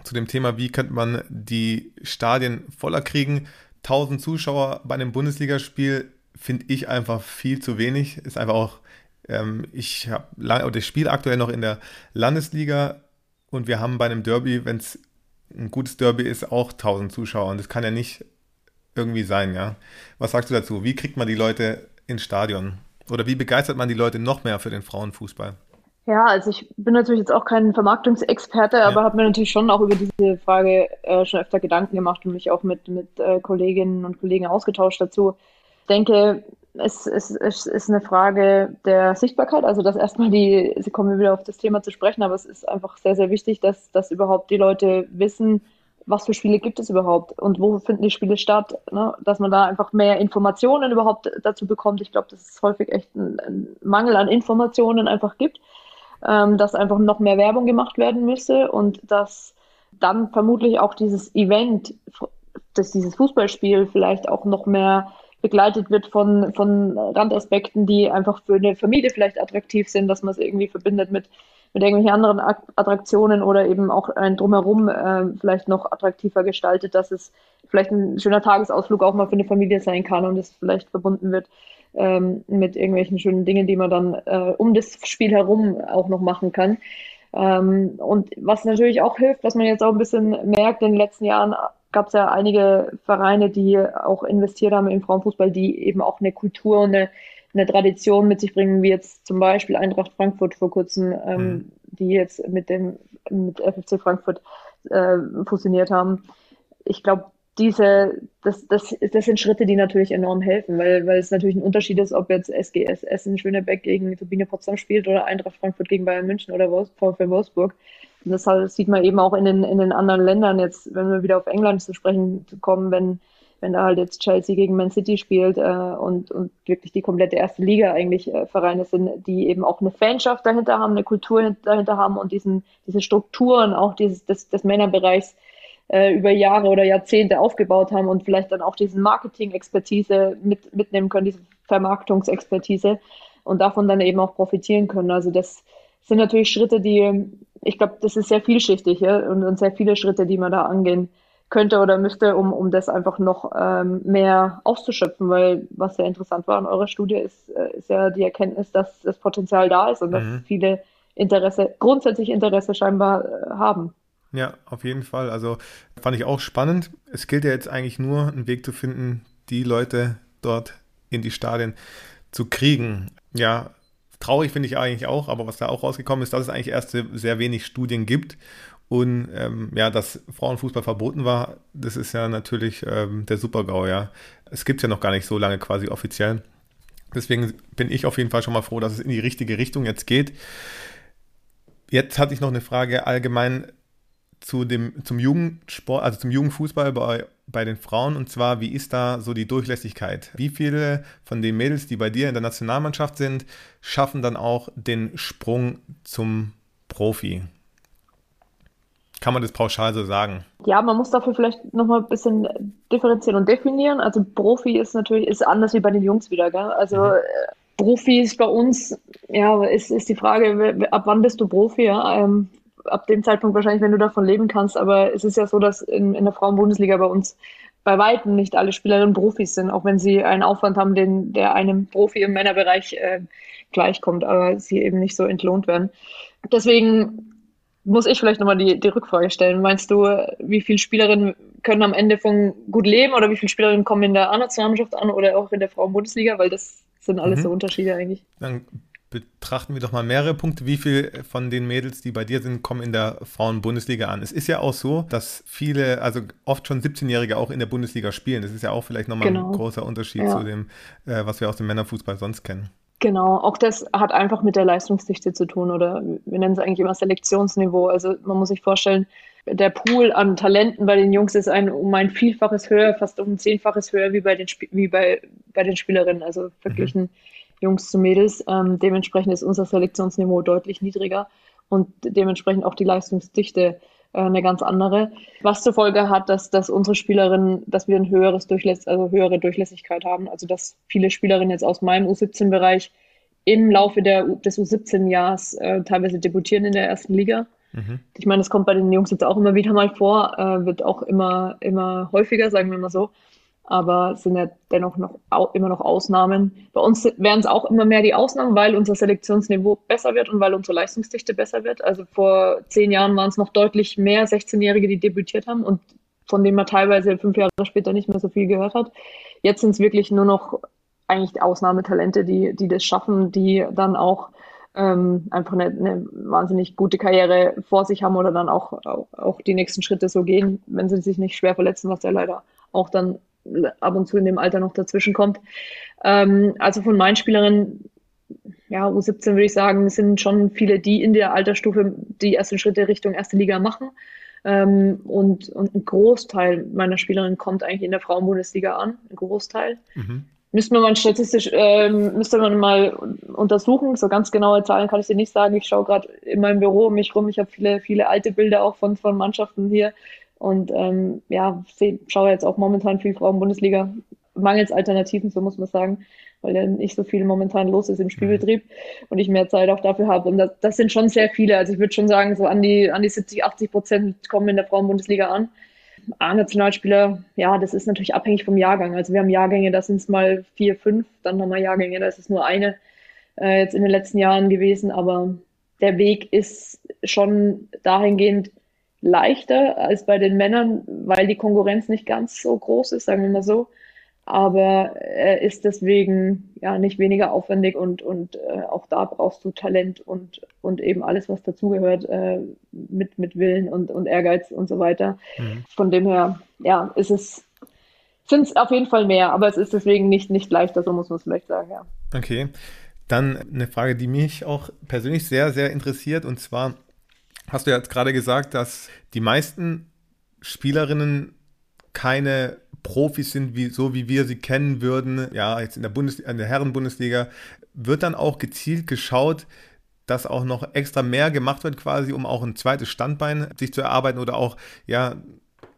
zu dem Thema, wie könnte man die Stadien voller kriegen? 1000 Zuschauer bei einem Bundesligaspiel finde ich einfach viel zu wenig. Ist einfach auch, ähm, ich habe oder ich spiele aktuell noch in der Landesliga und wir haben bei einem Derby, wenn es ein gutes Derby ist, auch 1000 Zuschauer. Und das kann ja nicht irgendwie sein, ja. Was sagst du dazu? Wie kriegt man die Leute ins Stadion? Oder wie begeistert man die Leute noch mehr für den Frauenfußball? Ja, also ich bin natürlich jetzt auch kein Vermarktungsexperte, aber habe mir natürlich schon auch über diese Frage äh, schon öfter Gedanken gemacht und mich auch mit, mit äh, Kolleginnen und Kollegen ausgetauscht dazu. Denke, es, es, es ist eine Frage der Sichtbarkeit, also dass erstmal die, sie kommen wieder auf das Thema zu sprechen, aber es ist einfach sehr, sehr wichtig, dass, dass überhaupt die Leute wissen, was für Spiele gibt es überhaupt und wo finden die Spiele statt, ne? dass man da einfach mehr Informationen überhaupt dazu bekommt. Ich glaube, dass es häufig echt ein, ein, Mangel an Informationen einfach gibt, ähm, dass einfach noch mehr Werbung gemacht werden müsste und dass dann vermutlich auch dieses Event, dass dieses Fußballspiel vielleicht auch noch mehr begleitet wird von, von Randaspekten, die einfach für eine Familie vielleicht attraktiv sind, dass man es irgendwie verbindet mit, mit irgendwelchen anderen Attraktionen oder eben auch ein Drumherum äh, vielleicht noch attraktiver gestaltet, dass es vielleicht ein schöner Tagesausflug auch mal für eine Familie sein kann und es vielleicht verbunden wird ähm, mit irgendwelchen schönen Dingen, die man dann äh, um das Spiel herum auch noch machen kann. Ähm, und was natürlich auch hilft, was man jetzt auch ein bisschen merkt in den letzten Jahren, gab es ja einige Vereine, die auch investiert haben in Frauenfußball, die eben auch eine Kultur und eine, eine Tradition mit sich bringen, wie jetzt zum Beispiel Eintracht Frankfurt vor kurzem, ähm, mhm. die jetzt mit dem mit FFC Frankfurt äh, fusioniert haben. Ich glaube, diese, das, das, das sind Schritte, die natürlich enorm helfen, weil, weil es natürlich ein Unterschied ist, ob jetzt SGS Essen Schönebeck gegen Turbine Potsdam spielt oder Eintracht Frankfurt gegen Bayern München oder VfL Wolfsburg. Und das sieht man eben auch in den, in den anderen Ländern jetzt, wenn wir wieder auf England zu sprechen kommen, wenn, wenn da halt jetzt Chelsea gegen Man City spielt äh, und, und wirklich die komplette erste Liga eigentlich äh, Vereine sind, die eben auch eine Fanschaft dahinter haben, eine Kultur dahinter haben und diesen, diese Strukturen auch dieses, des, des Männerbereichs äh, über Jahre oder Jahrzehnte aufgebaut haben und vielleicht dann auch diesen Marketing-Expertise mit, mitnehmen können, diese Vermarktungsexpertise und davon dann eben auch profitieren können. Also das sind natürlich Schritte, die ich glaube, das ist sehr vielschichtig ja? und, und, sehr viele Schritte, die man da angehen könnte oder müsste, um, um das einfach noch ähm, mehr auszuschöpfen, weil was sehr interessant war in eurer Studie ist, äh, ist ja die Erkenntnis, dass das Potenzial da ist und mhm. dass viele Interesse, grundsätzlich Interesse scheinbar äh, haben. Ja, auf jeden Fall. Also fand ich auch spannend. Es gilt ja jetzt eigentlich nur, einen Weg zu finden, die Leute dort in die Stadien zu kriegen. Ja, Traurig finde ich eigentlich auch, aber was da auch rausgekommen ist, dass es eigentlich erst sehr wenig Studien gibt und ähm, ja, dass Frauenfußball verboten war, das ist ja natürlich ähm, der Super-GAU, ja. Es gibt ja noch gar nicht so lange quasi offiziell. Deswegen bin ich auf jeden Fall schon mal froh, dass es in die richtige Richtung jetzt geht. Jetzt hatte ich noch eine Frage allgemein zu dem, zum Jugendsport, also zum Jugendfußball bei bei den Frauen und zwar, wie ist da so die Durchlässigkeit? Wie viele von den Mädels, die bei dir in der Nationalmannschaft sind, schaffen dann auch den Sprung zum Profi? Kann man das pauschal so sagen? Ja, man muss dafür vielleicht nochmal ein bisschen differenzieren und definieren. Also Profi ist natürlich ist anders wie bei den Jungs wieder. Gell? Also mhm. Profi ist bei uns, ja, ist, ist die Frage, ab wann bist du Profi? Ja? Ähm, ab dem Zeitpunkt wahrscheinlich, wenn du davon leben kannst. Aber es ist ja so, dass in, in der Frauenbundesliga bei uns bei Weitem nicht alle Spielerinnen Profis sind, auch wenn sie einen Aufwand haben, den, der einem Profi im Männerbereich äh, gleichkommt, aber sie eben nicht so entlohnt werden. Deswegen muss ich vielleicht nochmal die, die Rückfrage stellen. Meinst du, wie viele Spielerinnen können am Ende von gut leben oder wie viele Spielerinnen kommen in der A-Nationalmannschaft an oder auch in der Frauenbundesliga? Weil das sind alles mhm. so Unterschiede eigentlich. Dann betrachten wir doch mal mehrere Punkte. Wie viele von den Mädels, die bei dir sind, kommen in der Frauen-Bundesliga an? Es ist ja auch so, dass viele, also oft schon 17-Jährige auch in der Bundesliga spielen. Das ist ja auch vielleicht nochmal genau. ein großer Unterschied ja. zu dem, äh, was wir aus dem Männerfußball sonst kennen. Genau, auch das hat einfach mit der Leistungsdichte zu tun oder wir nennen es eigentlich immer Selektionsniveau. Also man muss sich vorstellen, der Pool an Talenten bei den Jungs ist ein, um ein Vielfaches höher, fast um ein Zehnfaches höher wie bei den, wie bei, bei den Spielerinnen. Also verglichen mhm Jungs zu Mädels. Ähm, dementsprechend ist unser Selektionsniveau deutlich niedriger und dementsprechend auch die Leistungsdichte äh, eine ganz andere. Was zur Folge hat, dass, dass unsere Spielerinnen, dass wir ein höheres Durchläss also höhere Durchlässigkeit haben. Also dass viele Spielerinnen jetzt aus meinem U17-Bereich im Laufe der, des U17-Jahrs äh, teilweise debütieren in der ersten Liga. Mhm. Ich meine, das kommt bei den Jungs jetzt auch immer wieder mal vor, äh, wird auch immer, immer häufiger, sagen wir mal so aber sind ja dennoch noch immer noch Ausnahmen. Bei uns werden es auch immer mehr die Ausnahmen, weil unser Selektionsniveau besser wird und weil unsere Leistungsdichte besser wird. Also vor zehn Jahren waren es noch deutlich mehr 16-Jährige, die debütiert haben und von dem man teilweise fünf Jahre später nicht mehr so viel gehört hat. Jetzt sind es wirklich nur noch eigentlich Ausnahmetalente, die, die das schaffen, die dann auch ähm, einfach eine, eine wahnsinnig gute Karriere vor sich haben oder dann auch, auch, auch die nächsten Schritte so gehen, wenn sie sich nicht schwer verletzen, was ja leider auch dann ab und zu in dem Alter noch dazwischen kommt. Ähm, also von meinen Spielerinnen, ja, U17 würde ich sagen, sind schon viele, die in der Altersstufe die ersten Schritte Richtung erste Liga machen. Ähm, und, und ein Großteil meiner Spielerinnen kommt eigentlich in der Frauenbundesliga an, ein Großteil. Mhm. Müsste man mal statistisch, ähm, müsste man mal untersuchen. So ganz genaue Zahlen kann ich dir nicht sagen. Ich schaue gerade in meinem Büro um mich rum. Ich habe viele, viele alte Bilder auch von, von Mannschaften hier. Und ähm, ja, schaue jetzt auch momentan viel Frauen-Bundesliga. Mangels Alternativen, so muss man sagen, weil ja nicht so viel momentan los ist im Spielbetrieb mhm. und ich mehr Zeit auch dafür habe. Und das, das sind schon sehr viele. Also ich würde schon sagen, so an die, an die 70, 80 Prozent kommen in der Frauen-Bundesliga an. A-Nationalspieler, ja, das ist natürlich abhängig vom Jahrgang. Also wir haben Jahrgänge, da sind es mal vier, fünf, dann haben wir Jahrgänge, da ist es nur eine äh, jetzt in den letzten Jahren gewesen. Aber der Weg ist schon dahingehend leichter als bei den Männern, weil die Konkurrenz nicht ganz so groß ist, sagen wir mal so aber er ist deswegen ja nicht weniger aufwendig und, und äh, auch da brauchst du Talent und, und eben alles, was dazugehört, äh, mit, mit Willen und, und Ehrgeiz und so weiter. Mhm. Von dem her, ja, ist es, sind es auf jeden Fall mehr, aber es ist deswegen nicht, nicht leichter, so muss man es vielleicht sagen, ja. Okay. Dann eine Frage, die mich auch persönlich sehr, sehr interessiert, und zwar hast du jetzt gerade gesagt, dass die meisten Spielerinnen keine Profis sind, wie, so wie wir sie kennen würden, ja, jetzt in der, Bundes der Herren-Bundesliga, wird dann auch gezielt geschaut, dass auch noch extra mehr gemacht wird, quasi, um auch ein zweites Standbein sich zu erarbeiten oder auch, ja,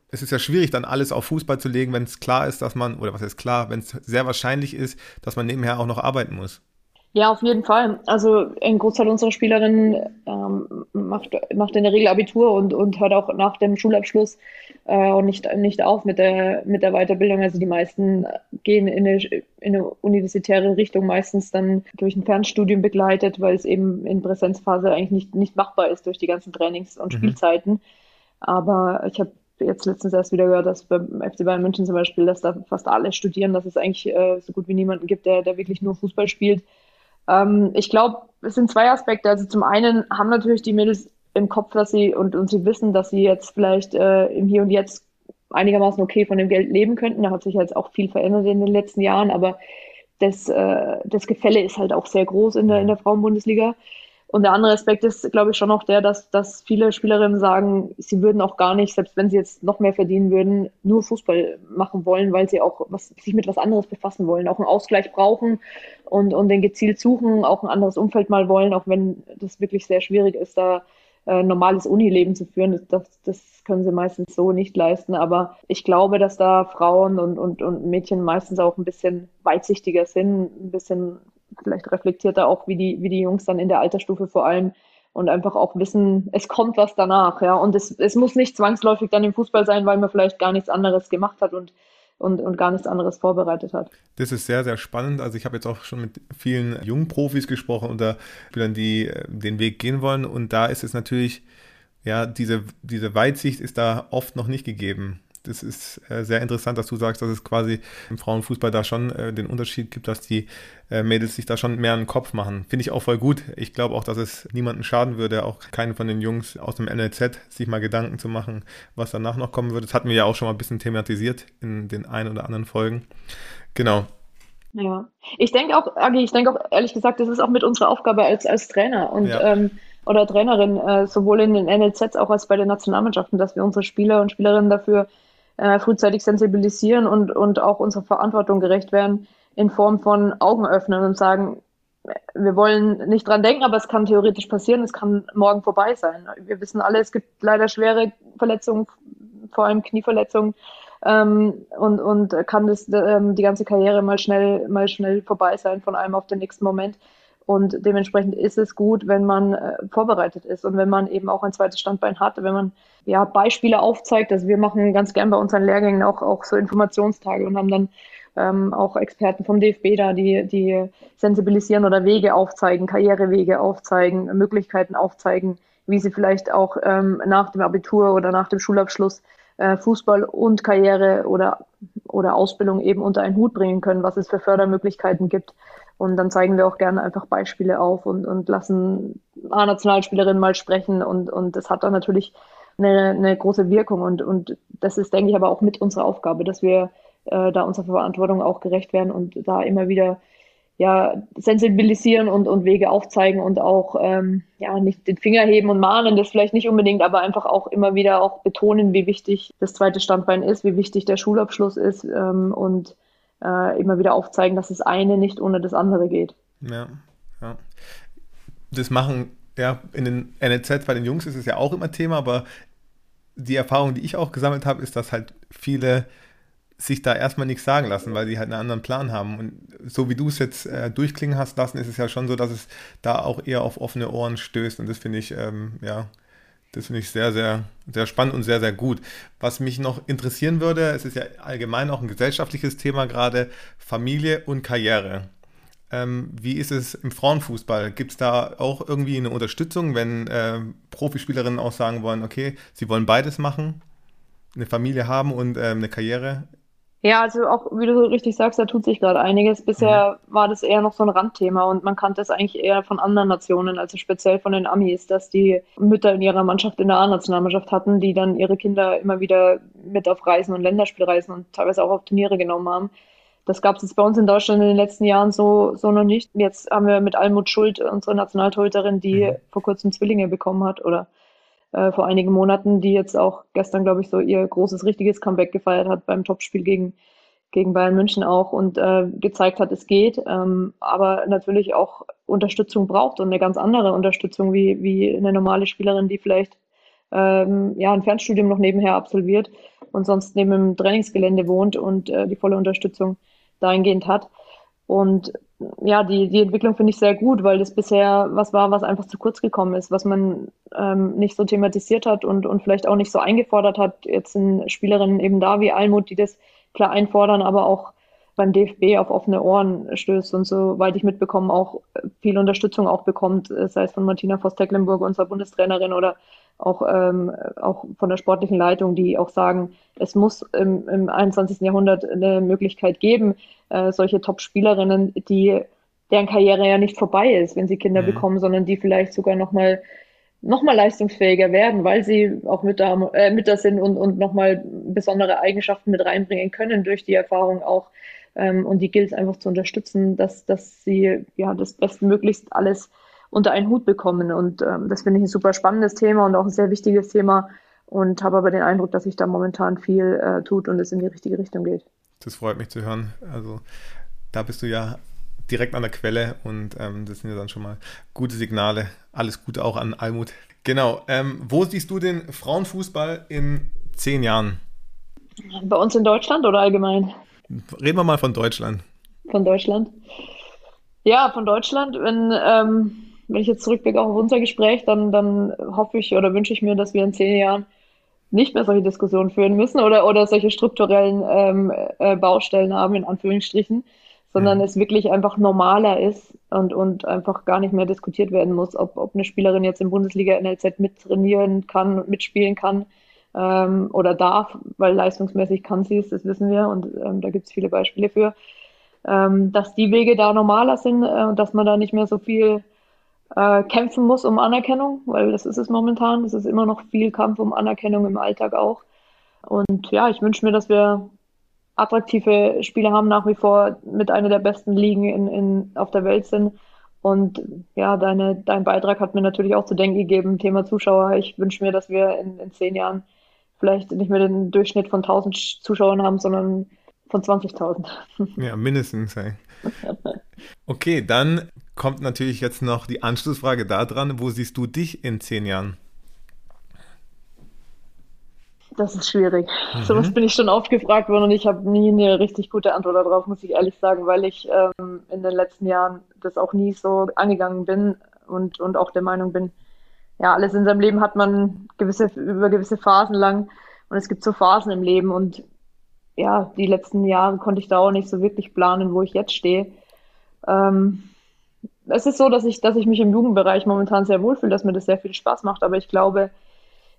es ist ja schwierig, dann alles auf Fußball zu legen, wenn es klar ist, dass man, oder was heißt klar, wenn es sehr wahrscheinlich ist, dass man nebenher auch noch arbeiten muss. Ja, auf jeden Fall. Also ein Großteil unserer Spielerinnen ähm, macht, macht in der Regel Abitur und, und hört auch nach dem Schulabschluss äh, und nicht, nicht auf mit der, mit der Weiterbildung. Also die meisten gehen in eine, in eine universitäre Richtung, meistens dann durch ein Fernstudium begleitet, weil es eben in Präsenzphase eigentlich nicht, nicht machbar ist durch die ganzen Trainings- und mhm. Spielzeiten. Aber ich habe jetzt letztens erst wieder gehört, dass beim FC Bayern München zum Beispiel, dass da fast alle studieren, dass es eigentlich äh, so gut wie niemanden gibt, der, der wirklich nur Fußball spielt. Ähm, ich glaube, es sind zwei Aspekte. Also zum einen haben natürlich die Mädels im Kopf, dass sie und, und sie wissen, dass sie jetzt vielleicht äh, im Hier und Jetzt einigermaßen okay von dem Geld leben könnten. Da hat sich jetzt auch viel verändert in den letzten Jahren, aber das, äh, das Gefälle ist halt auch sehr groß in der, in der Frauenbundesliga. Und der andere Aspekt ist, glaube ich, schon noch der, dass, dass viele Spielerinnen sagen, sie würden auch gar nicht, selbst wenn sie jetzt noch mehr verdienen würden, nur Fußball machen wollen, weil sie auch was, sich mit was anderes befassen wollen, auch einen Ausgleich brauchen und, und den gezielt suchen, auch ein anderes Umfeld mal wollen, auch wenn das wirklich sehr schwierig ist, da äh, normales Unileben zu führen. Das, das können sie meistens so nicht leisten. Aber ich glaube, dass da Frauen und, und, und Mädchen meistens auch ein bisschen weitsichtiger sind, ein bisschen vielleicht reflektierter auch wie die, wie die Jungs dann in der Altersstufe vor allem und einfach auch wissen, es kommt was danach, ja. Und es, es muss nicht zwangsläufig dann im Fußball sein, weil man vielleicht gar nichts anderes gemacht hat und, und, und gar nichts anderes vorbereitet hat. Das ist sehr, sehr spannend. Also ich habe jetzt auch schon mit vielen jungen Profis gesprochen oder Spielern, die äh, den Weg gehen wollen. Und da ist es natürlich, ja, diese, diese Weitsicht ist da oft noch nicht gegeben das ist äh, sehr interessant, dass du sagst, dass es quasi im Frauenfußball da schon äh, den Unterschied gibt, dass die äh, Mädels sich da schon mehr einen Kopf machen. Finde ich auch voll gut. Ich glaube auch, dass es niemanden schaden würde, auch keinen von den Jungs aus dem NLZ, sich mal Gedanken zu machen, was danach noch kommen würde. Das hatten wir ja auch schon mal ein bisschen thematisiert in den ein oder anderen Folgen. Genau. Ja, ich denke auch, Agi, ich denke auch ehrlich gesagt, das ist auch mit unserer Aufgabe als, als Trainer und ja. ähm, oder Trainerin, äh, sowohl in den NLZs auch als bei den Nationalmannschaften, dass wir unsere Spieler und Spielerinnen dafür äh, frühzeitig sensibilisieren und, und auch unserer Verantwortung gerecht werden in Form von Augen öffnen und sagen, wir wollen nicht dran denken, aber es kann theoretisch passieren, es kann morgen vorbei sein. Wir wissen alle, es gibt leider schwere Verletzungen, vor allem Knieverletzungen, ähm, und, und kann das ähm, die ganze Karriere mal schnell, mal schnell vorbei sein von einem auf den nächsten Moment. Und dementsprechend ist es gut, wenn man äh, vorbereitet ist und wenn man eben auch ein zweites Standbein hat, wenn man ja Beispiele aufzeigt. Also wir machen ganz gern bei unseren Lehrgängen auch, auch so Informationstage und haben dann ähm, auch Experten vom DFB da, die, die sensibilisieren oder Wege aufzeigen, Karrierewege aufzeigen, Möglichkeiten aufzeigen, wie sie vielleicht auch ähm, nach dem Abitur oder nach dem Schulabschluss äh, Fußball und Karriere oder, oder Ausbildung eben unter einen Hut bringen können, was es für Fördermöglichkeiten gibt. Und dann zeigen wir auch gerne einfach Beispiele auf und, und lassen A-Nationalspielerinnen mal sprechen. Und, und das hat dann natürlich eine, eine große Wirkung. Und, und das ist, denke ich, aber auch mit unserer Aufgabe, dass wir äh, da unserer Verantwortung auch gerecht werden und da immer wieder ja, sensibilisieren und, und Wege aufzeigen und auch ähm, ja, nicht den Finger heben und mahnen, das vielleicht nicht unbedingt, aber einfach auch immer wieder auch betonen, wie wichtig das zweite Standbein ist, wie wichtig der Schulabschluss ist ähm, und äh, immer wieder aufzeigen, dass das eine nicht ohne das andere geht. Ja, ja. Das machen, ja, in den NLZ bei den Jungs ist es ja auch immer Thema, aber die Erfahrung, die ich auch gesammelt habe, ist, dass halt viele sich da erstmal nichts sagen lassen, weil die halt einen anderen Plan haben. Und so wie du es jetzt äh, durchklingen hast lassen, ist es ja schon so, dass es da auch eher auf offene Ohren stößt. Und das finde ich, ähm, ja, das finde ich sehr, sehr, sehr spannend und sehr, sehr gut. Was mich noch interessieren würde, es ist ja allgemein auch ein gesellschaftliches Thema gerade, Familie und Karriere. Ähm, wie ist es im Frauenfußball? Gibt es da auch irgendwie eine Unterstützung, wenn äh, Profispielerinnen auch sagen wollen, okay, sie wollen beides machen, eine Familie haben und äh, eine Karriere? Ja, also auch, wie du richtig sagst, da tut sich gerade einiges. Bisher mhm. war das eher noch so ein Randthema und man kannte es eigentlich eher von anderen Nationen, also speziell von den Amis, dass die Mütter in ihrer Mannschaft in der A-Nationalmannschaft hatten, die dann ihre Kinder immer wieder mit auf Reisen und Länderspielreisen und teilweise auch auf Turniere genommen haben. Das gab es jetzt bei uns in Deutschland in den letzten Jahren so, so noch nicht. Jetzt haben wir mit Almut Schuld unsere Nationaltorhüterin, die mhm. vor kurzem Zwillinge bekommen hat oder äh, vor einigen Monaten, die jetzt auch gestern, glaube ich, so ihr großes, richtiges Comeback gefeiert hat beim Topspiel gegen, gegen Bayern München auch und äh, gezeigt hat, es geht, ähm, aber natürlich auch Unterstützung braucht und eine ganz andere Unterstützung wie, wie eine normale Spielerin, die vielleicht ähm, ja, ein Fernstudium noch nebenher absolviert und sonst neben dem Trainingsgelände wohnt und äh, die volle Unterstützung dahingehend hat. Und ja, die, die Entwicklung finde ich sehr gut, weil das bisher was war, was einfach zu kurz gekommen ist, was man ähm, nicht so thematisiert hat und, und vielleicht auch nicht so eingefordert hat. Jetzt sind Spielerinnen eben da wie Almut, die das klar einfordern, aber auch beim DFB auf offene Ohren stößt und soweit ich mitbekomme, auch viel Unterstützung auch bekommt, sei es von Martina Voss-Tecklenburg, unserer Bundestrainerin, oder auch, ähm, auch von der sportlichen Leitung, die auch sagen, es muss im, im 21. Jahrhundert eine Möglichkeit geben, äh, solche Top-Spielerinnen, die deren Karriere ja nicht vorbei ist, wenn sie Kinder mhm. bekommen, sondern die vielleicht sogar nochmal noch mal leistungsfähiger werden, weil sie auch Mütter, äh, Mütter sind und, und nochmal besondere Eigenschaften mit reinbringen können durch die Erfahrung auch. Ähm, und die gilt es einfach zu unterstützen, dass, dass sie ja das bestmöglichst alles unter einen Hut bekommen. Und ähm, das finde ich ein super spannendes Thema und auch ein sehr wichtiges Thema. Und habe aber den Eindruck, dass sich da momentan viel äh, tut und es in die richtige Richtung geht. Das freut mich zu hören. Also da bist du ja direkt an der Quelle und ähm, das sind ja dann schon mal gute Signale. Alles Gute auch an Almut. Genau. Ähm, wo siehst du den Frauenfußball in zehn Jahren? Bei uns in Deutschland oder allgemein? Reden wir mal von Deutschland. Von Deutschland. Ja, von Deutschland. Wenn ähm, wenn ich jetzt zurückblicke auf unser Gespräch, dann, dann hoffe ich oder wünsche ich mir, dass wir in zehn Jahren nicht mehr solche Diskussionen führen müssen oder, oder solche strukturellen ähm, äh, Baustellen haben, in Anführungsstrichen, sondern mhm. es wirklich einfach normaler ist und, und einfach gar nicht mehr diskutiert werden muss, ob, ob eine Spielerin jetzt im Bundesliga NLZ mittrainieren kann, mitspielen kann ähm, oder darf, weil leistungsmäßig kann sie es, das wissen wir und ähm, da gibt es viele Beispiele für, ähm, dass die Wege da normaler sind äh, und dass man da nicht mehr so viel äh, kämpfen muss um Anerkennung, weil das ist es momentan. Es ist immer noch viel Kampf um Anerkennung im Alltag auch. Und ja, ich wünsche mir, dass wir attraktive Spiele haben, nach wie vor mit einer der besten Ligen in, in, auf der Welt sind. Und ja, deine, dein Beitrag hat mir natürlich auch zu denken gegeben, Thema Zuschauer. Ich wünsche mir, dass wir in, in zehn Jahren vielleicht nicht mehr den Durchschnitt von 1000 Zuschauern haben, sondern von 20.000. Ja, mindestens. Ey. Okay, dann kommt natürlich jetzt noch die Anschlussfrage da dran. Wo siehst du dich in zehn Jahren? Das ist schwierig. Mhm. So was bin ich schon oft gefragt worden und ich habe nie eine richtig gute Antwort darauf, muss ich ehrlich sagen, weil ich ähm, in den letzten Jahren das auch nie so angegangen bin und, und auch der Meinung bin, ja, alles in seinem Leben hat man gewisse, über gewisse Phasen lang und es gibt so Phasen im Leben und ja, die letzten Jahre konnte ich da auch nicht so wirklich planen, wo ich jetzt stehe. Ähm, es ist so, dass ich, dass ich mich im Jugendbereich momentan sehr wohlfühle, dass mir das sehr viel Spaß macht, aber ich glaube,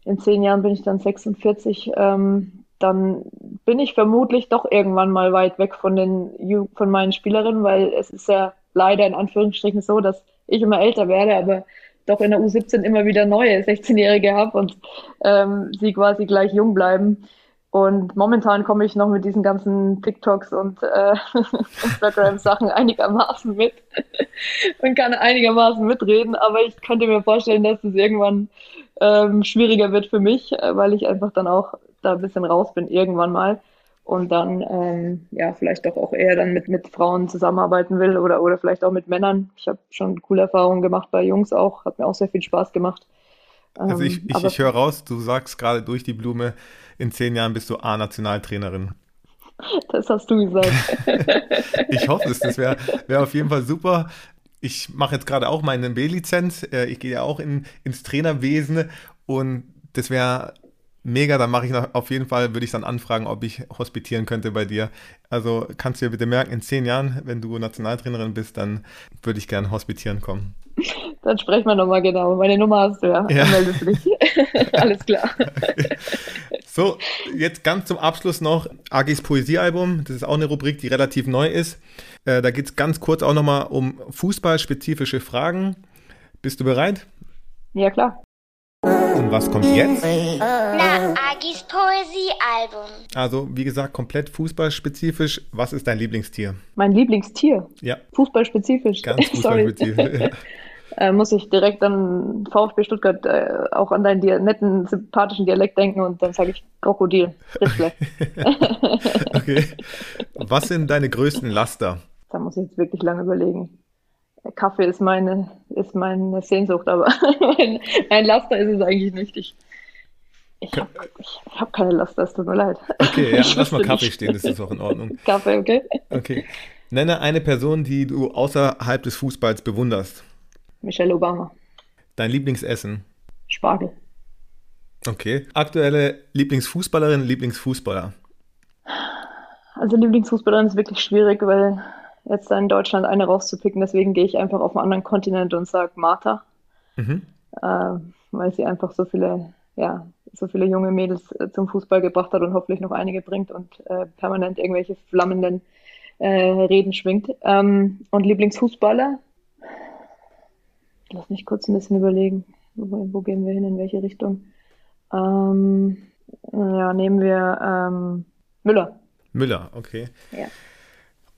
in zehn Jahren bin ich dann 46, ähm, dann bin ich vermutlich doch irgendwann mal weit weg von den von meinen Spielerinnen, weil es ist ja leider in Anführungsstrichen so, dass ich immer älter werde, aber doch in der U17 immer wieder neue 16-Jährige habe und ähm, sie quasi gleich jung bleiben. Und momentan komme ich noch mit diesen ganzen TikToks und äh, Instagram-Sachen einigermaßen mit und kann einigermaßen mitreden. Aber ich könnte mir vorstellen, dass es irgendwann ähm, schwieriger wird für mich, äh, weil ich einfach dann auch da ein bisschen raus bin irgendwann mal und dann ähm, ja vielleicht doch auch eher dann mit, mit Frauen zusammenarbeiten will oder, oder vielleicht auch mit Männern. Ich habe schon coole Erfahrungen gemacht bei Jungs auch, hat mir auch sehr viel Spaß gemacht. Also ich, ich, ich höre raus, du sagst gerade durch die Blume, in zehn Jahren bist du A-Nationaltrainerin. Das hast du gesagt. ich hoffe es, das wäre wär auf jeden Fall super. Ich mache jetzt gerade auch meine B-Lizenz. Äh, ich gehe ja auch in, ins Trainerwesen und das wäre mega. Dann mache ich noch, auf jeden Fall, würde ich dann anfragen, ob ich hospitieren könnte bei dir. Also kannst du dir bitte merken, in zehn Jahren, wenn du Nationaltrainerin bist, dann würde ich gerne hospitieren kommen. Dann sprechen wir nochmal genau. Meine Nummer hast du ja. ja. Meldest dich. Alles klar. So, jetzt ganz zum Abschluss noch Agis Poesiealbum. Das ist auch eine Rubrik, die relativ neu ist. Äh, da geht es ganz kurz auch nochmal um fußballspezifische Fragen. Bist du bereit? Ja, klar. Und was kommt jetzt? Na, Agis Poesiealbum. Also, wie gesagt, komplett fußballspezifisch. Was ist dein Lieblingstier? Mein Lieblingstier? Ja. Fußballspezifisch. Ganz fußballspezifisch. äh, muss ich direkt an VfB Stuttgart äh, auch an deinen netten, sympathischen Dialekt denken und dann sage ich Krokodil. okay. Was sind deine größten Laster? Da muss ich jetzt wirklich lange überlegen. Kaffee ist meine, ist meine Sehnsucht, aber mein, ein Laster ist es eigentlich nicht. Ich, ich habe hab keine Laster, es tut mir leid. Okay, ja, lass mal Kaffee nicht. stehen, das ist auch in Ordnung. Kaffee, okay. Okay. Nenne eine Person, die du außerhalb des Fußballs bewunderst. Michelle Obama. Dein Lieblingsessen? Spargel. Okay. Aktuelle Lieblingsfußballerin, Lieblingsfußballer? Also Lieblingsfußballerin ist wirklich schwierig, weil jetzt in Deutschland eine rauszupicken. Deswegen gehe ich einfach auf einen anderen Kontinent und sage Martha, mhm. äh, weil sie einfach so viele, ja, so viele junge Mädels äh, zum Fußball gebracht hat und hoffentlich noch einige bringt und äh, permanent irgendwelche flammenden äh, Reden schwingt. Ähm, und Lieblingsfußballer? Lass mich kurz ein bisschen überlegen. Wo, wo gehen wir hin, in welche Richtung? Ähm, ja, nehmen wir ähm, Müller. Müller, okay. Ja.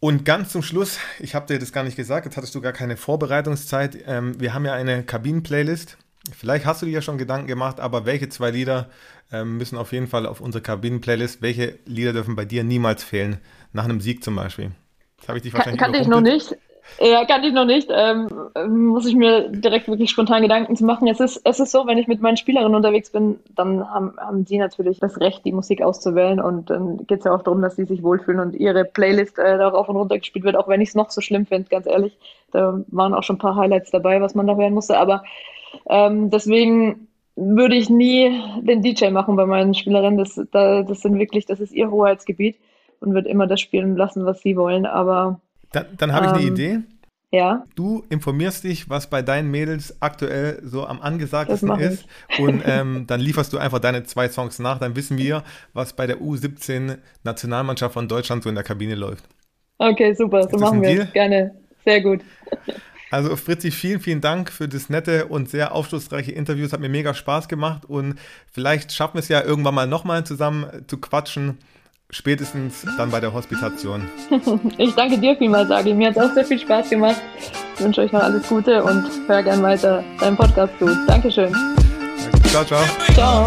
Und ganz zum Schluss, ich habe dir das gar nicht gesagt, jetzt hattest du gar keine Vorbereitungszeit. Ähm, wir haben ja eine Kabinen-Playlist. Vielleicht hast du dir ja schon Gedanken gemacht, aber welche zwei Lieder ähm, müssen auf jeden Fall auf unsere Kabinen-Playlist? Welche Lieder dürfen bei dir niemals fehlen? Nach einem Sieg zum Beispiel. Das habe ich dich wahrscheinlich Kann, Kannte ich noch nicht. Ja, kann ich noch nicht. Ähm, muss ich mir direkt wirklich spontan Gedanken zu machen. Es ist, es ist so, wenn ich mit meinen Spielerinnen unterwegs bin, dann haben, haben sie natürlich das Recht, die Musik auszuwählen. Und dann geht es ja auch darum, dass sie sich wohlfühlen und ihre Playlist äh, darauf und runter gespielt wird, auch wenn ich es noch so schlimm finde, ganz ehrlich. Da waren auch schon ein paar Highlights dabei, was man da hören musste. Aber ähm, deswegen würde ich nie den DJ machen bei meinen Spielerinnen. Das, da, das sind wirklich, das ist ihr Hoheitsgebiet und wird immer das spielen lassen, was sie wollen. Aber dann, dann habe ich eine ähm, Idee. Ja. Du informierst dich, was bei deinen Mädels aktuell so am angesagtesten ist. Und ähm, dann lieferst du einfach deine zwei Songs nach. Dann wissen wir, was bei der U17-Nationalmannschaft von Deutschland so in der Kabine läuft. Okay, super. So machen wir es. Gerne. Sehr gut. Also Fritzi, vielen, vielen Dank für das nette und sehr aufschlussreiche Interview. Es hat mir mega Spaß gemacht und vielleicht schaffen wir es ja irgendwann mal nochmal zusammen zu quatschen spätestens dann bei der Hospitation. Ich danke dir vielmals, Agi. Mir hat es auch sehr viel Spaß gemacht. Ich wünsche euch noch alles Gute und höre gern weiter deinen Podcast zu. Dankeschön. Ciao, ciao. Ciao.